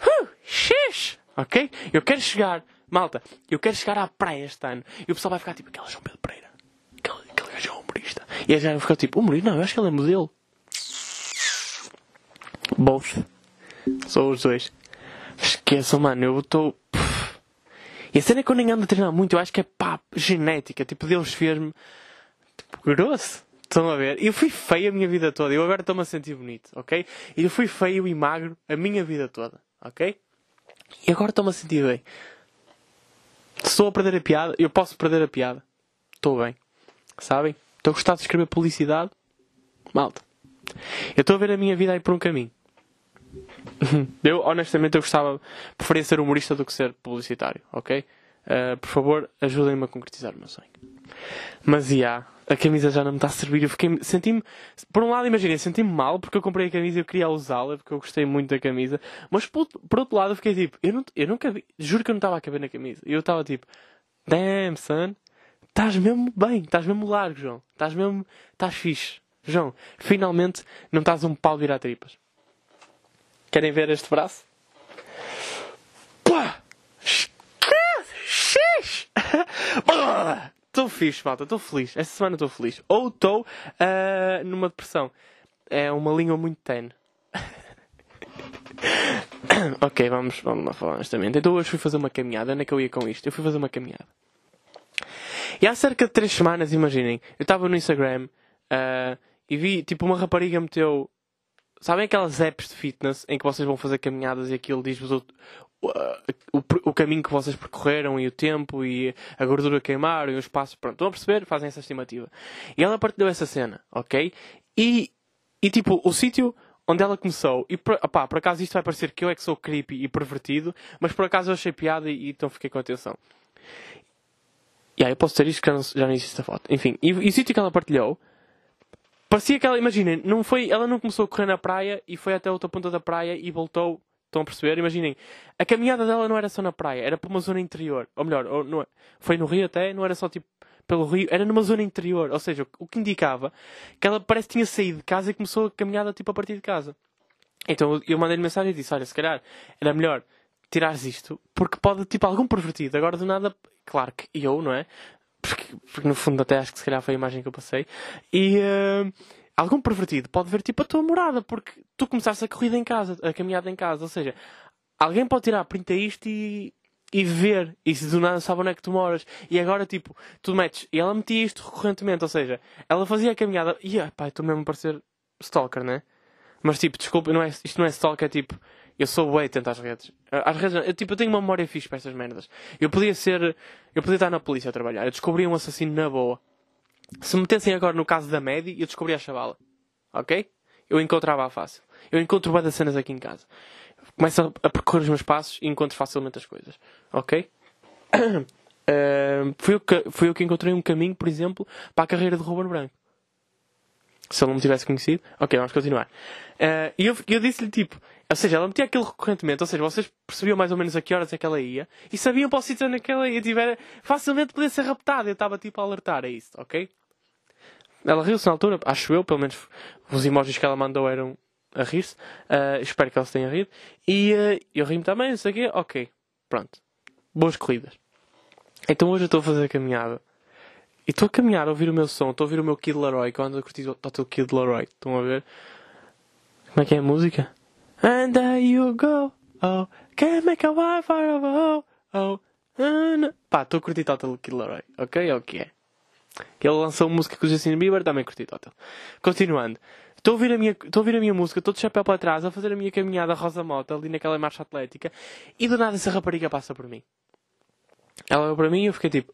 Uh! Ok? Eu quero chegar Malta, eu quero chegar à praia este ano. E o pessoal vai ficar tipo, aquele João Pedro Pereira. Aquele, aquele gajo é humorista. E a gente vai ficar tipo, humorista? Não, eu acho que ele é modelo. Both. São os dois. Esqueçam, mano, eu estou. E a cena é que eu nem ando a treinar muito, eu acho que é pá, genética. Tipo, Deus fez-me tipo, grosso. Estão a ver? Eu fui feio a minha vida toda. Eu agora estou-me a sentir bonito, ok? Eu fui feio e magro a minha vida toda, ok? E agora estou-me a sentir bem. Estou a perder a piada, eu posso perder a piada. Estou bem. Sabem? Estou a gostar de escrever publicidade. Malta. Eu estou a ver a minha vida aí por um caminho. Eu, honestamente, eu gostava, preferia ser humorista do que ser publicitário, ok? Uh, por favor, ajudem-me a concretizar o meu sonho. Mas, yeah, a camisa já não me está a servir. Eu fiquei, senti-me, por um lado, imaginem, senti-me mal porque eu comprei a camisa e eu queria usá-la porque eu gostei muito da camisa. Mas, por, por outro lado, eu fiquei tipo, eu, não, eu nunca vi, juro que eu não estava a caber na camisa. E eu estava tipo, damn, son, estás mesmo bem, estás mesmo largo, João. Estás mesmo, estás fixe. João, finalmente não estás um pau virar tripas. Querem ver este braço? Pá! Estou fixe, malta, estou feliz. Esta semana estou feliz. Ou estou uh, numa depressão. É uma língua muito tenue. ok, vamos, vamos lá falar honestamente. Então hoje fui fazer uma caminhada. Onde é que eu ia com isto? Eu fui fazer uma caminhada. E há cerca de 3 semanas, imaginem, eu estava no Instagram uh, e vi, tipo, uma rapariga meteu. Sabem aquelas apps de fitness em que vocês vão fazer caminhadas e aquilo diz-vos o, o, o, caminho que vocês percorreram e o tempo e a gordura que queimaram e os passos. Pronto, estão a perceber? Fazem essa estimativa. E ela partilhou essa cena, ok? E, e tipo, o sítio onde ela começou, e opá, por acaso isto vai parecer que eu é que sou creepy e pervertido, mas por acaso eu achei piada e, então fiquei com atenção. E aí eu posso ter isto que já não, existe a foto. Enfim, e, e o sítio que ela partilhou Parecia que ela, imaginem, não foi, ela não começou a correr na praia e foi até outra ponta da praia e voltou. Estão a perceber? Imaginem, a caminhada dela não era só na praia, era para uma zona interior. Ou melhor, ou, não, é, foi no Rio até, não era só tipo pelo Rio, era numa zona interior. Ou seja, o que indicava que ela parece que tinha saído de casa e começou a caminhada tipo a partir de casa. Então eu mandei-lhe mensagem e disse: Olha, se calhar era melhor tirares isto, porque pode, tipo, algum pervertido. Agora do nada, claro que eu, não é? porque, porque no fundo até acho que se calhar foi a imagem que eu passei. E uh, algum pervertido pode ver tipo a tua morada, porque tu começaste a corrida em casa, a caminhada em casa. Ou seja, alguém pode tirar print a isto e, e ver. E se do nada sabe onde é que tu moras. E agora, tipo, tu metes. E ela metia isto recorrentemente. Ou seja, ela fazia a caminhada. E, ah, pá, estou mesmo a parecer stalker, né? Mas, tipo, desculpa, não é, isto não é stalker, é tipo. Eu sou bem atento às redes. Às redes, eu, tipo, eu tenho uma memória fixe para estas merdas. Eu podia ser. Eu podia estar na polícia a trabalhar. Eu descobri um assassino na boa. Se me metessem agora no caso da Medi, eu descobri a chavala. Ok? Eu encontrava-a fácil. Eu encontro várias cenas aqui em casa. Começo a, a percorrer os meus passos e encontro facilmente as coisas. Ok? Uh, fui, eu que, fui eu que encontrei um caminho, por exemplo, para a carreira de Ruben Branco. Se ele não me tivesse conhecido. Ok, vamos continuar. Uh, e eu, eu disse-lhe tipo: ou seja, ela metia aquilo recorrentemente, ou seja, vocês percebiam mais ou menos a que horas é que ela ia e sabiam para o sítio onde é ela ia. Tiver, facilmente podia ser raptada. Eu estava tipo a alertar a isso, ok? Ela riu-se na altura, acho eu, pelo menos os emojis que ela mandou eram a rir-se. Uh, espero que ela se tenha rido. E uh, eu ri-me também, não sei o quê. Ok, pronto. Boas corridas. Então hoje eu estou a fazer a caminhada. E estou a caminhar a ouvir o meu som, estou a ouvir o meu Kid Laroi, quando eu curti o teu Kid Laroi. Estão a ver? Como é que é a música? And there you go. Oh, can't make a wildfire of a oh, oh. Pá, estou a curtir Total Killer ok? É o que é. Que ele lançou música com o Justin Bieber, também curti Total. Continuando. Estou a ouvir a minha, estou a ouvir a minha música, estou de chapéu para trás, a fazer a minha caminhada rosa mota ali naquela marcha atlética, e do nada essa rapariga passa por mim. Ela olhou para mim e eu fiquei tipo,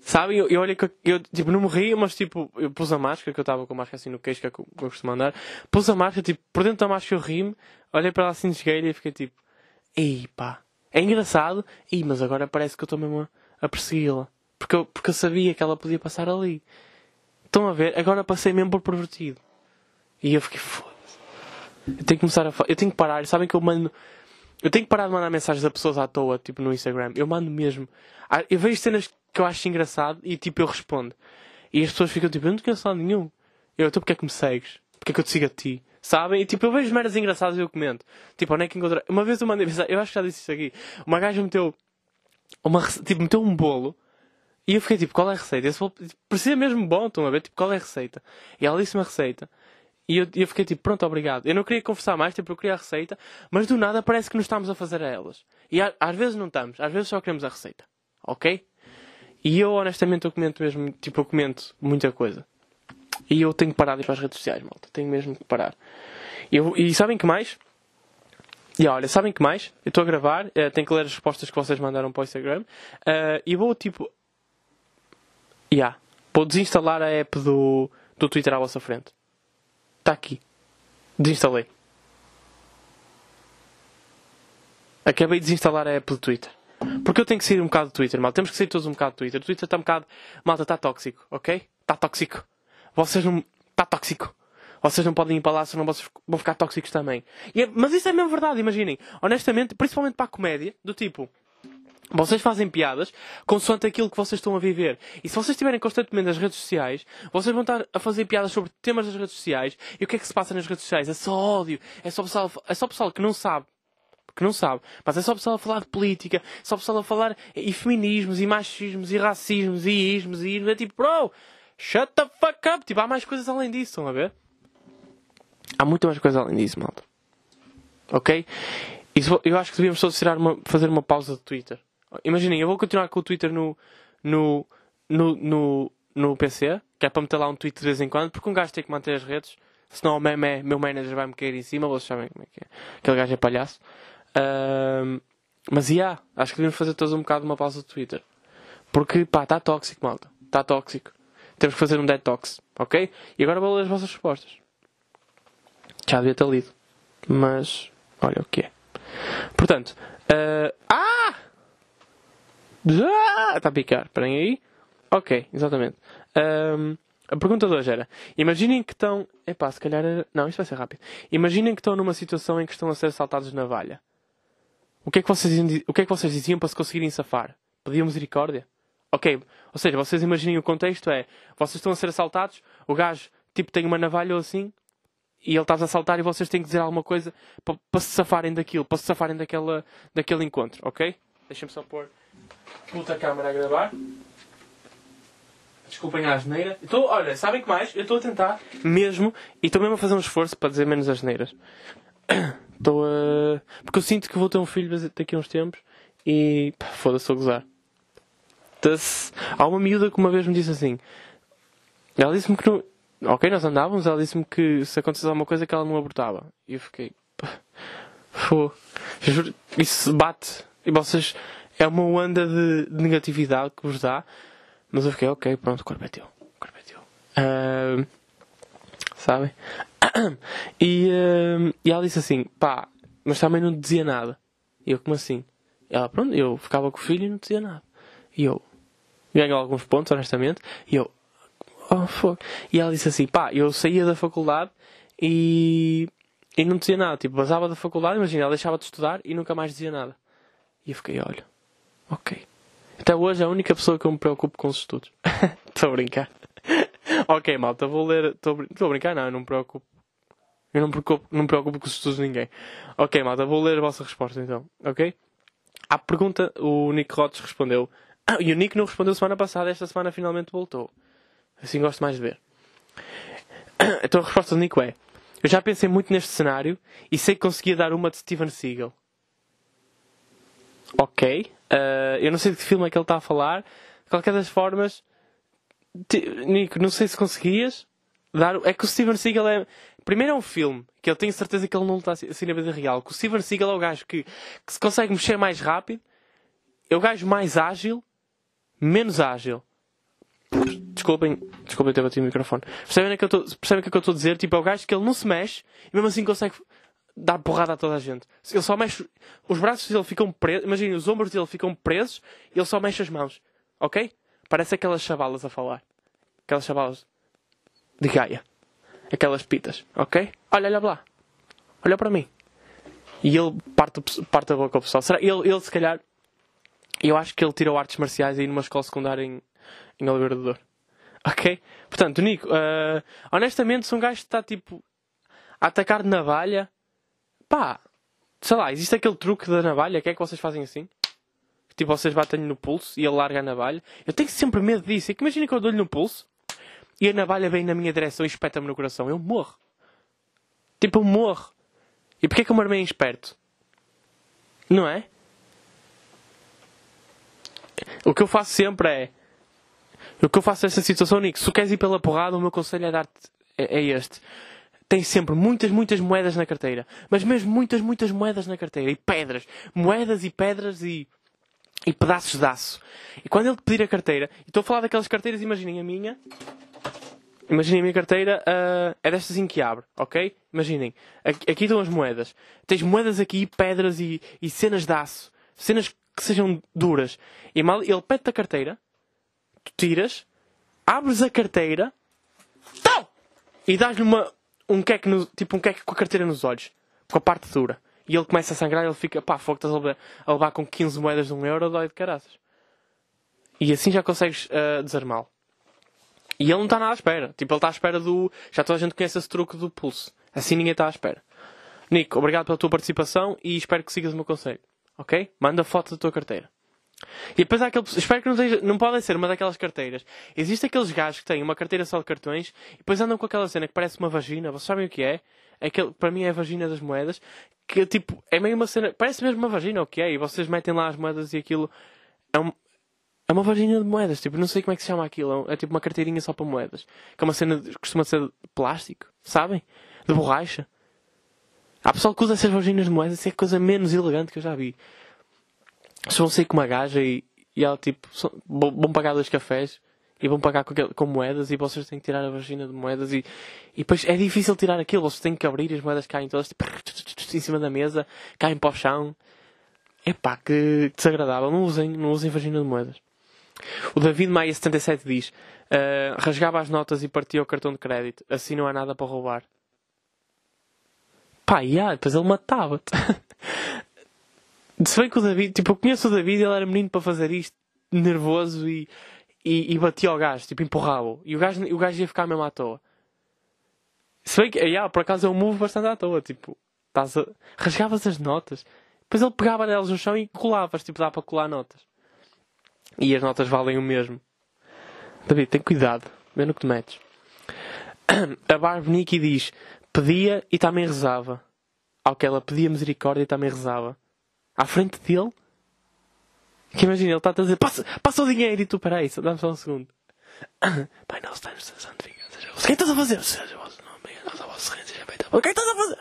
Sabem, eu, eu olhei que eu, tipo, não morri, mas tipo, eu pus a máscara, que eu estava com a máscara assim no queixo, que é que eu, eu costumo andar. Pus a máscara, tipo, por dentro da máscara eu ri-me, olhei para ela assim de e fiquei tipo, ei pá, é engraçado, ei, mas agora parece que eu estou mesmo a, a persegui-la. Porque eu, porque eu sabia que ela podia passar ali. Estão a ver? Agora passei mesmo por pervertido. E eu fiquei, foda-se. Eu tenho que começar a. Eu tenho que parar. Sabem que eu mando. Eu tenho que parar de mandar mensagens a pessoas à toa, tipo no Instagram. Eu mando mesmo. Ah, eu vejo cenas que eu acho engraçado e tipo eu respondo. E as pessoas ficam tipo, eu não te conheço nenhum. Eu, então porque é que me segues? Porque é que eu te sigo a ti? Sabem? E tipo, eu vejo merdas engraçadas e eu comento. Tipo, onde é que encontrei? Uma vez eu mandei mensagem, eu acho que já disse isso aqui. Uma gaja meteu, uma, tipo, meteu um bolo. E eu fiquei tipo, qual é a receita? Esse tipo, mesmo bom, estão a ver? Tipo, qual é a receita? E ela disse uma receita. E eu, eu fiquei tipo, pronto, obrigado. Eu não queria conversar mais, tipo, eu queria a receita. Mas do nada parece que nos estamos a fazer a elas. E às vezes não estamos, às vezes só queremos a receita. Ok? E eu, honestamente, eu comento mesmo, tipo, eu comento muita coisa. E eu tenho que parar de ir para as redes sociais, malta. Tenho mesmo que parar. Eu, e sabem que mais? E olha, sabem que mais? Eu estou a gravar, uh, tenho que ler as respostas que vocês mandaram para o Instagram. Uh, e vou, tipo. Yeah, vou desinstalar a app do, do Twitter à vossa frente. Está aqui. Desinstalei. Acabei de desinstalar a app do Twitter. Porque eu tenho que sair um bocado do Twitter, mal. Temos que sair todos um bocado do Twitter. O Twitter está um bocado. Malta, está tóxico, ok? Está tóxico. Vocês não. Está tóxico. Vocês não podem ir para lá, senão vocês vão ficar tóxicos também. É... Mas isso é mesmo verdade, imaginem. Honestamente, principalmente para a comédia, do tipo. Vocês fazem piadas consoante aquilo que vocês estão a viver. E se vocês estiverem constantemente nas redes sociais, vocês vão estar a fazer piadas sobre temas das redes sociais. E o que é que se passa nas redes sociais? É só ódio. É só pessoal, é só pessoal que não sabe. Que não sabe. Mas é só pessoal a falar de política. É só pessoal a falar e feminismos, e machismos, e racismos, e ismos, e ismos. É tipo, bro, shut the fuck up. Tipo, há mais coisas além disso, estão a ver? Há muito mais coisas além disso, malta. Ok? Isso, eu acho que devíamos todos tirar uma, fazer uma pausa do Twitter. Imaginem, eu vou continuar com o Twitter no, no, no, no, no PC, que é para meter lá um tweet de vez em quando, porque um gajo tem que manter as redes, senão o meme, meu manager vai me cair em cima, vocês sabem como é que é. Aquele gajo é palhaço. Uh, mas, yeah, acho que devíamos fazer todos um bocado uma pausa do Twitter. Porque, pá, está tóxico, malta. Está tóxico. Temos que fazer um detox, ok? E agora vou ler as vossas respostas. Já devia ter lido. Mas, olha o que é. Portanto, uh, ah! Ah! Está a picar. Esperem aí. Ok, exatamente. Um, a pergunta de hoje era: Imaginem que estão. Epá, se calhar era... Não, isto vai ser rápido. Imaginem que estão numa situação em que estão a ser assaltados na valha. O que é que vocês, o que é que vocês diziam para se conseguirem safar? Pediam misericórdia? Ok, ou seja, vocês imaginem o contexto é: vocês estão a ser assaltados, o gajo tipo tem uma navalha ou assim, e ele está a assaltar e vocês têm que dizer alguma coisa para, para se safarem daquilo, para se safarem daquela, daquele encontro, ok? Deixem-me só pôr puta câmera a gravar. Desculpem a asneira. Estou, olha, sabem que mais? Eu estou a tentar mesmo e estou mesmo a fazer um esforço para dizer menos asneiras. Estou a. Porque eu sinto que vou ter um filho daqui a uns tempos e. foda-se, a gozar. Há uma miúda que uma vez me disse assim. Ela disse-me que não. Ok, nós andávamos, ela disse-me que se acontecesse alguma coisa que ela não abortava. E eu fiquei. Pô. Isso bate. E vocês é uma onda de, de, negatividade que vos dá. Mas eu fiquei, ok, pronto, o corpo é teu. O corpo é teu. Uh, sabem? E, uh, e ela disse assim, pá, mas também não dizia nada. E eu, como assim? E ela, pronto, eu ficava com o filho e não dizia nada. E eu, ganho alguns pontos, honestamente. E eu, oh, fuck. E ela disse assim, pá, eu saía da faculdade e, e não dizia nada. Tipo, vazava da faculdade, imagina, ela deixava de estudar e nunca mais dizia nada. E eu fiquei, olha, Ok. Até hoje é a única pessoa que eu me preocupo com os estudos. Estou a brincar. ok, malta, vou ler. Estou a brincar, não, eu não me preocupo. Eu não me preocupo, não me preocupo com os estudos de ninguém. Ok, malta, vou ler a vossa resposta então. Ok? À pergunta, o Nick Rotes respondeu. Ah, e o Nick não respondeu semana passada, esta semana finalmente voltou. Assim gosto mais de ver. Então a resposta do Nico é: Eu já pensei muito neste cenário e sei que conseguia dar uma de Steven Seagal. Ok. Uh, eu não sei de que filme é que ele está a falar. De qualquer das formas, Nico, não sei se conseguias dar. É que o Steven Seagal é. Primeiro é um filme que eu tenho certeza que ele não está assim na vida real. Que o Steven Seagal é o gajo que, que se consegue mexer mais rápido, é o gajo mais ágil, menos ágil. Desculpem, desculpem ter batido o microfone. Percebem o que é que eu estou a dizer? Tipo, é o gajo que ele não se mexe e mesmo assim consegue dar porrada a toda a gente. Ele só mexe. Os braços dele ficam presos. Imagina, os ombros dele ficam presos e ele só mexe as mãos. Ok? Parece aquelas chavalas a falar. Aquelas chavalas de Gaia. Aquelas pitas. Ok? Olha, olha lá. Olha para mim. E ele parte, parte a boca ao pessoal. Será? Ele, ele, se calhar. Eu acho que ele tirou artes marciais aí numa escola secundária em, em Oliveira Ok? Portanto, Nico, uh, honestamente, se um gajo está tipo a atacar de navalha Pá, sei lá, existe aquele truque da navalha, que é que vocês fazem assim? Tipo, vocês batem no pulso e ele larga a navalha. Eu tenho sempre medo disso. É que imagina que eu dou-lhe no pulso e a navalha vem na minha direção e espeta-me no coração. Eu morro. Tipo, eu morro. E porquê que eu me armei esperto? Não é? O que eu faço sempre é. O que eu faço nessa situação, Nico, se tu queres ir pela porrada, o meu conselho é dar-te. É, é este tem sempre muitas, muitas moedas na carteira. Mas mesmo muitas, muitas moedas na carteira. E pedras. Moedas e pedras e, e pedaços de aço. E quando ele te pedir a carteira, e estou a falar daquelas carteiras, imaginem a minha. Imaginem a minha carteira, uh, é destas em que abre, ok? Imaginem. Aqui, aqui estão as moedas. Tens moedas aqui, pedras e, e cenas de aço. Cenas que sejam duras. E mal ele pede a carteira, tu tiras, abres a carteira, tal! E dás-lhe uma, um queque, no, tipo um queque com a carteira nos olhos, com a parte dura. E ele começa a sangrar e ele fica, pá, fogo, estás a levar, a levar com 15 moedas de um euro, dói de caraças. E assim já consegues uh, desarmá-lo. E ele não está nada à espera. Tipo, ele está à espera do. Já toda a gente conhece esse truque do pulso. Assim ninguém está à espera. Nico, obrigado pela tua participação e espero que sigas o meu conselho. Ok? Manda foto da tua carteira. E depois há aquele. Espero que não, seja, não podem ser uma daquelas carteiras. Existem aqueles gajos que têm uma carteira só de cartões e depois andam com aquela cena que parece uma vagina. Vocês sabem o que é? Aquele, para mim é a vagina das moedas. Que tipo, é meio uma cena. Parece mesmo uma vagina, o que é? E vocês metem lá as moedas e aquilo. É, um, é uma vagina de moedas. Tipo, não sei como é que se chama aquilo. É tipo uma carteirinha só para moedas. Que é uma cena. costuma ser de plástico. Sabem? De borracha. Há pessoal que usa essas vaginas de moedas. Isso é a coisa menos elegante que eu já vi. Se vão sair com uma gaja e, e ela tipo. vão pagar dois cafés e vão pagar com, com, moedas e vocês têm que tirar a vagina de moedas e, e depois é difícil tirar aquilo, vocês têm que abrir e as moedas caem todas tipo, em cima da mesa, caem para o chão. Epá, que desagradável. Não usem, não usem vagina de moedas. O David Maia 77 diz: uh, rasgava as notas e partia o cartão de crédito. Assim não há nada para roubar. Pá, yeah, depois ele matava-te. Se bem que o David, tipo, eu conheço o David, ele era menino para fazer isto, nervoso e e, e batia ao gajo, tipo, empurrava-o. E o gajo, o gajo ia ficar mesmo à toa. Se bem que, yeah, por acaso é um move bastante à toa, tipo, estás a... rasgavas as notas, depois ele pegava delas no chão e colavas, tipo, dá para colar notas. E as notas valem o mesmo. David, tem cuidado, vê no que te metes. A Barb Nicky diz: pedia e também rezava. Ao que ela pedia misericórdia e também rezava. À frente dele, que imagina, ele está a dizer, passa, passa o dinheiro e tu, peraí, dá-me só um segundo. Pai nosso, está-nos santificado. O que estás a fazer? Seja vosso nome, a vossa reino seja feita. O que estás a fazer?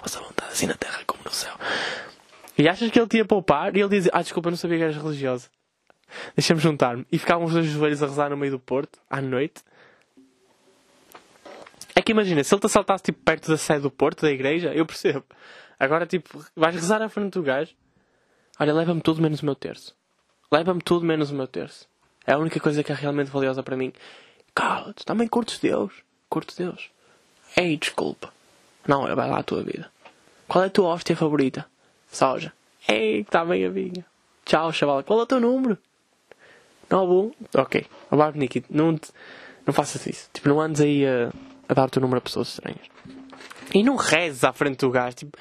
Vossa vontade, assim na terra como no céu. E achas que ele tinha poupar? E ele dizia, ah, desculpa, não sabia que eras religiosa. Deixa-me juntar-me. E ficavam os dois joelhos a rezar no meio do porto, à noite. É que imagina, se ele te assaltasse tipo, perto da sede do porto, da igreja, eu percebo. Agora, tipo, vais rezar à frente do gajo. Olha, leva-me tudo menos o meu terço. Leva-me tudo menos o meu terço. É a única coisa que é realmente valiosa para mim. Cala-te, também curtes Deus. Curto Deus. Ei, desculpa. Não, vai lá a tua vida. Qual é a tua hóstia favorita? Soja. Ei, está bem a vinha. Tchau, chaval. Qual é o teu número? Não, bom. Ok. Abaixo, Nicky. Não, não faças isso. Tipo, não andes aí a, a dar o teu número a pessoas estranhas. E não rezes à frente do gajo. Tipo,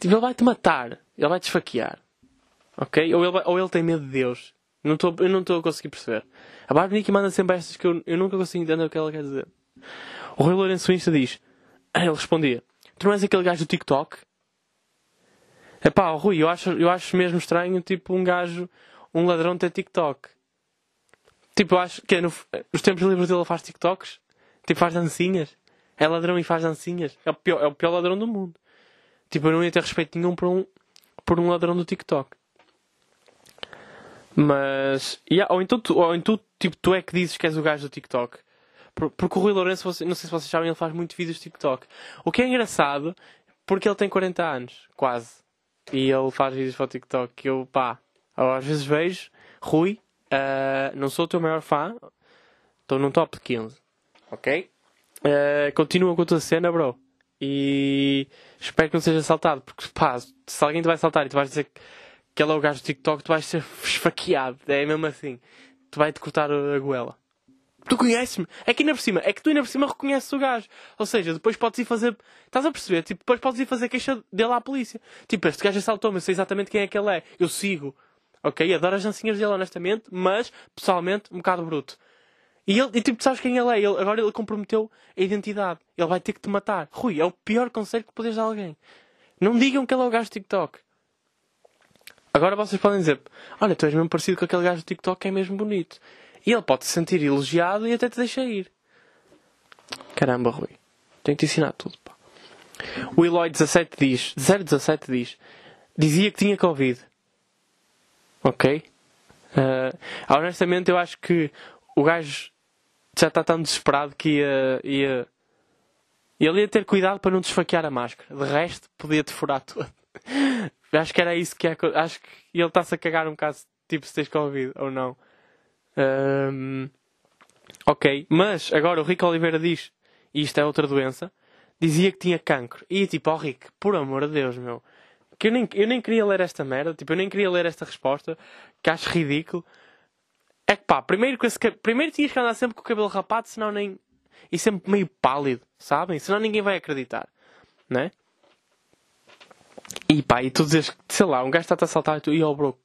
tipo ele vai-te matar. Ele vai-te esfaquear. Ok? Ou ele, ou ele tem medo de Deus. Não tô, eu não estou a conseguir perceber. A Barbie Nicky manda sempre estas que eu, eu nunca consigo entender o que ela quer dizer. O Rui Lourenço Insta diz. Ele respondia: Tu não és aquele gajo do TikTok? É pá, Rui, eu acho, eu acho mesmo estranho, tipo, um gajo, um ladrão ter TikTok. Tipo, eu acho que é no, nos tempos livres dele faz TikToks. Tipo, faz dancinhas. É ladrão e faz dancinhas. É o pior, é o pior ladrão do mundo. Tipo, eu não ia ter respeito nenhum por um, por um ladrão do TikTok. Mas. Yeah, ou então, tu, ou então tipo, tu é que dizes que és o gajo do TikTok. Porque o Rui Lourenço, não sei se vocês sabem, ele faz muito vídeos de TikTok. O que é engraçado, porque ele tem 40 anos, quase. E ele faz vídeos para o TikTok. Que eu, pá, às vezes vejo, Rui, uh, não sou o teu maior fã, estou num top 15. Ok? Uh, continua com a tua cena, bro. E espero que não seja saltado, porque pá, se alguém te vai saltar e tu vais dizer que que ele é o gajo do TikTok, tu vais ser esfaqueado. É mesmo assim. Tu vai-te cortar a goela. Tu conheces-me. É que ainda por cima, é que tu ainda por cima reconheces o gajo. Ou seja, depois podes ir fazer. Estás a perceber? Tipo, depois podes ir fazer queixa dele à polícia. Tipo, este gajo assaltou-me, eu sei exatamente quem é que ele é. Eu sigo. Ok? Adoro as dancinhas dele, honestamente, mas, pessoalmente, um bocado bruto. E, ele, e tipo, sabes quem ele é? Ele, agora ele comprometeu a identidade. Ele vai ter que te matar. Rui, é o pior conselho que podes dar a alguém. Não digam que ele é o gajo do TikTok. Agora vocês podem dizer: Olha, tu és mesmo parecido com aquele gajo do TikTok que é mesmo bonito. E ele pode se sentir elogiado e até te deixa ir. Caramba, Rui. Tenho que te ensinar tudo, pá. O Eloy 17 diz: 017 diz: Dizia que tinha Covid. Ok? Uh, honestamente, eu acho que o gajo já está tão desesperado que ia, ia. Ele ia ter cuidado para não desfaquear a máscara. De resto, podia-te furar todo. Acho que era isso que é. Acho que ele está-se a cagar um bocado, tipo, se tens Covid ou não. Um, ok, mas agora o Rico Oliveira diz, e isto é outra doença, dizia que tinha cancro. E tipo, ó oh, Rico, por amor de Deus, meu. Que eu nem, eu nem queria ler esta merda, tipo, eu nem queria ler esta resposta, que acho ridículo. É que pá, primeiro, com esse, primeiro tinhas que andar sempre com o cabelo rapado, senão nem. E sempre meio pálido, sabem? Senão ninguém vai acreditar, né? E pá, e tu dizes sei lá, um gajo está-te a assaltar e tu, e ó bro,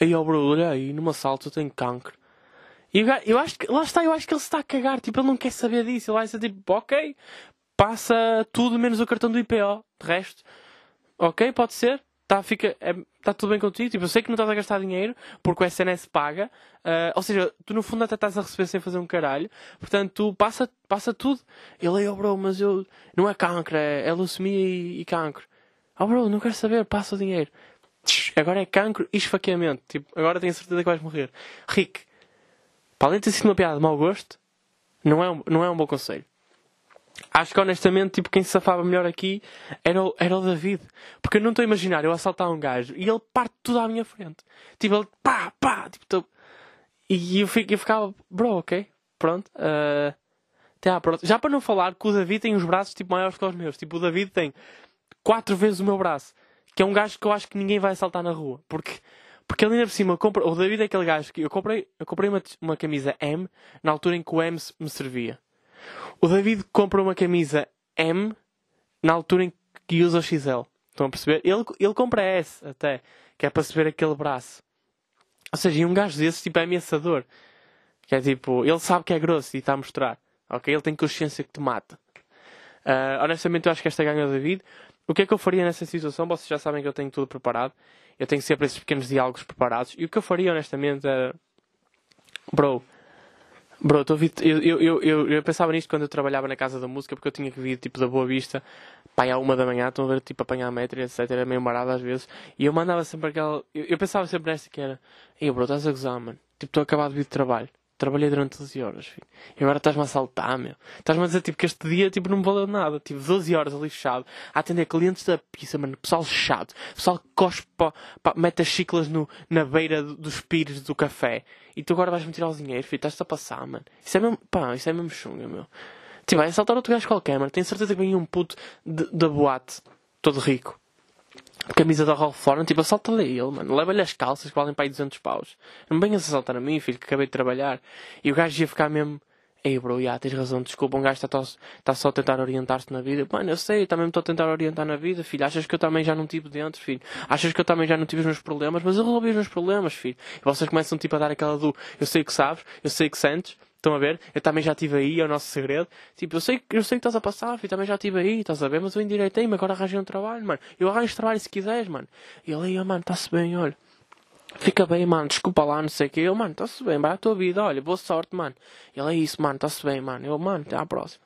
e ó bro, olha aí, numa assalto eu tenho cancro. E gajo, eu acho que, lá está, eu acho que ele se está a cagar, tipo, ele não quer saber disso, ele vai ser tipo, ok, passa tudo menos o cartão do IPO, de resto, ok, pode ser, tá, fica, é, tá tudo bem contigo, tipo, eu sei que não estás a gastar dinheiro, porque o SNS paga, uh, ou seja, tu no fundo até estás a receber sem fazer um caralho, portanto, tu passa, passa tudo. Ele, oh bro, mas eu, não é cancro, é, é leucemia e, e cancro. Oh bro, não quero saber, passa o dinheiro. Agora é cancro e esfaqueamento. Tipo, agora tenho certeza que vais morrer. Rick, para além de ter sido uma piada de mau gosto, não é um, não é um bom conselho. Acho que honestamente, tipo, quem se safava melhor aqui era o, era o David. Porque eu não estou a imaginar eu assaltar um gajo e ele parte tudo à minha frente. Tipo, ele pá, pá, tipo, tô... e eu, fico, eu ficava, bro, ok, pronto. Uh... Até à próxima. Já para não falar que o David tem os braços tipo maiores que os meus. Tipo, o David tem quatro vezes o meu braço. Que é um gajo que eu acho que ninguém vai assaltar na rua. Porque, porque ele ainda por cima compra. O David é aquele gajo que eu comprei, eu comprei uma, uma camisa M na altura em que o M me servia. O David compra uma camisa M na altura em que usa o XL. Estão a perceber? Ele, ele compra S até, que é para se ver aquele braço. Ou seja, e um gajo desses tipo é ameaçador. Que é tipo, ele sabe que é grosso e está a mostrar. Ok? Ele tem consciência que te mata. Uh, honestamente, eu acho que esta ganha o David. O que é que eu faria nessa situação? Vocês já sabem que eu tenho tudo preparado. Eu tenho sempre esses pequenos diálogos preparados. E o que eu faria, honestamente, era. Bro. Bro, eu, eu, eu, eu, pensava nisto quando eu trabalhava na casa da música, porque eu tinha que vir tipo da Boa Vista, pai, à uma da manhã, estão a ver, tipo, apanhar metro, etc. Era meio marado às vezes. E eu mandava sempre aquela. Eu, eu pensava sempre nesta que era. Ei, bro, estás a gozar, mano. Tipo, estou acabado de vir de trabalho. Trabalhei durante 12 horas, filho. E agora estás-me a assaltar, meu. Estás-me a dizer, tipo, que este dia, tipo, não me valeu nada. Tive 12 horas ali fechado, a atender clientes da pizza, mano. Pessoal chato. Pessoal que cospe, pá, pá, mete as chiclas no, na beira do, dos pires do café. E tu agora vais-me tirar o dinheiro, filho. Estás-te a passar, mano. Isso é mesmo, pá, isso é mesmo chunga, meu. Tipo, vai assaltar outro gajo qualquer, mano. Tenho certeza que vem um puto da boate, todo rico camisa da Ralph Lauren, tipo, assalta-lhe ele, mano. Leva-lhe as calças que valem para aí 200 paus. Não venhas assaltar a mim, filho, que acabei de trabalhar. E o gajo ia ficar mesmo... Ei, bro, já, tens razão, desculpa, um gajo está tá só a tentar orientar-se na vida. Mano, eu sei, eu também estou a tentar orientar na vida, filho. Achas que eu também já não tive dentro, filho? Achas que eu também já não tive os meus problemas? Mas eu resolvi os meus problemas, filho. E vocês começam, tipo, a dar aquela do... Eu sei que sabes, eu sei que sentes, Estão a ver? Eu também já estive aí, é o nosso segredo. Tipo, eu sei, eu sei que estás a passar, filho, também já estive aí, estás a ver? Mas eu endireitei-me, agora arranjei um trabalho, mano. Eu arranjo trabalho se quiseres, mano. E ele oh, mano, está-se bem, olha. Fica bem, mano, desculpa lá, não sei o que. Eu, mano, está-se bem, vai a tua vida, olha, boa sorte, mano. Ele é isso, mano, está-se bem, mano. Eu, mano, até à próxima.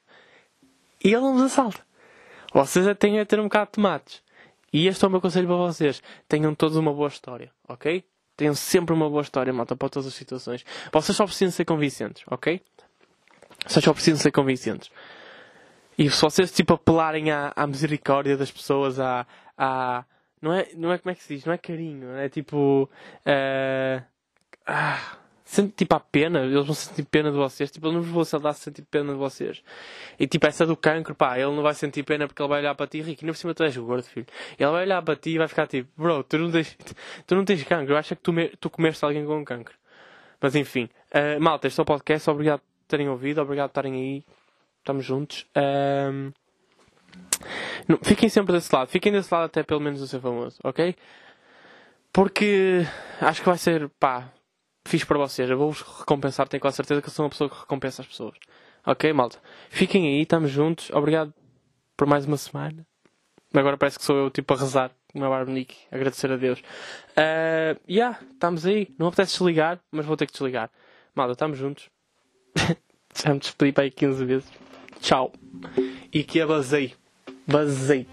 E ele não nos assalta. Vocês têm a ter um bocado de tomates. E este é o meu conselho para vocês. Tenham todos uma boa história, ok? Tenham sempre uma boa história, malta, para todas as situações. Vocês só precisam ser convincentes, ok? Vocês só precisam ser convincentes. E se vocês, tipo, apelarem à, à misericórdia das pessoas, à, à... Não é, não é como é que se diz? Não é carinho, é tipo... Uh, ah, sente tipo a pena, eles vão sentir pena de vocês, tipo, eu não vos vou saudar sentir pena de vocês. E tipo, essa do cancro, pá, ele não vai sentir pena porque ele vai olhar para ti, Rico, e por cima tu és gordo, filho. Ele vai olhar para ti e vai ficar tipo, bro, tu não tens, tu não tens cancro, eu acho que tu, me, tu comeste alguém com cancro. Mas enfim, uh, malta, este é o podcast, obrigado por terem ouvido, obrigado por estarem aí, estamos juntos. Um, não, fiquem sempre desse lado, fiquem desse lado até pelo menos o ser famoso, ok? Porque acho que vai ser, pá, fiz para vocês. Eu vou-vos recompensar, tenho quase certeza que eu sou uma pessoa que recompensa as pessoas. Ok, malta? Fiquem aí, estamos juntos. Obrigado por mais uma semana. Agora parece que sou eu, tipo, a rezar uma barbonique, agradecer a Deus. Uh, yeah, estamos aí. Não apetece desligar, mas vou ter que desligar. Malta, estamos juntos. Já me despedi para aí 15 vezes. Tchau. E que é basei. Basei.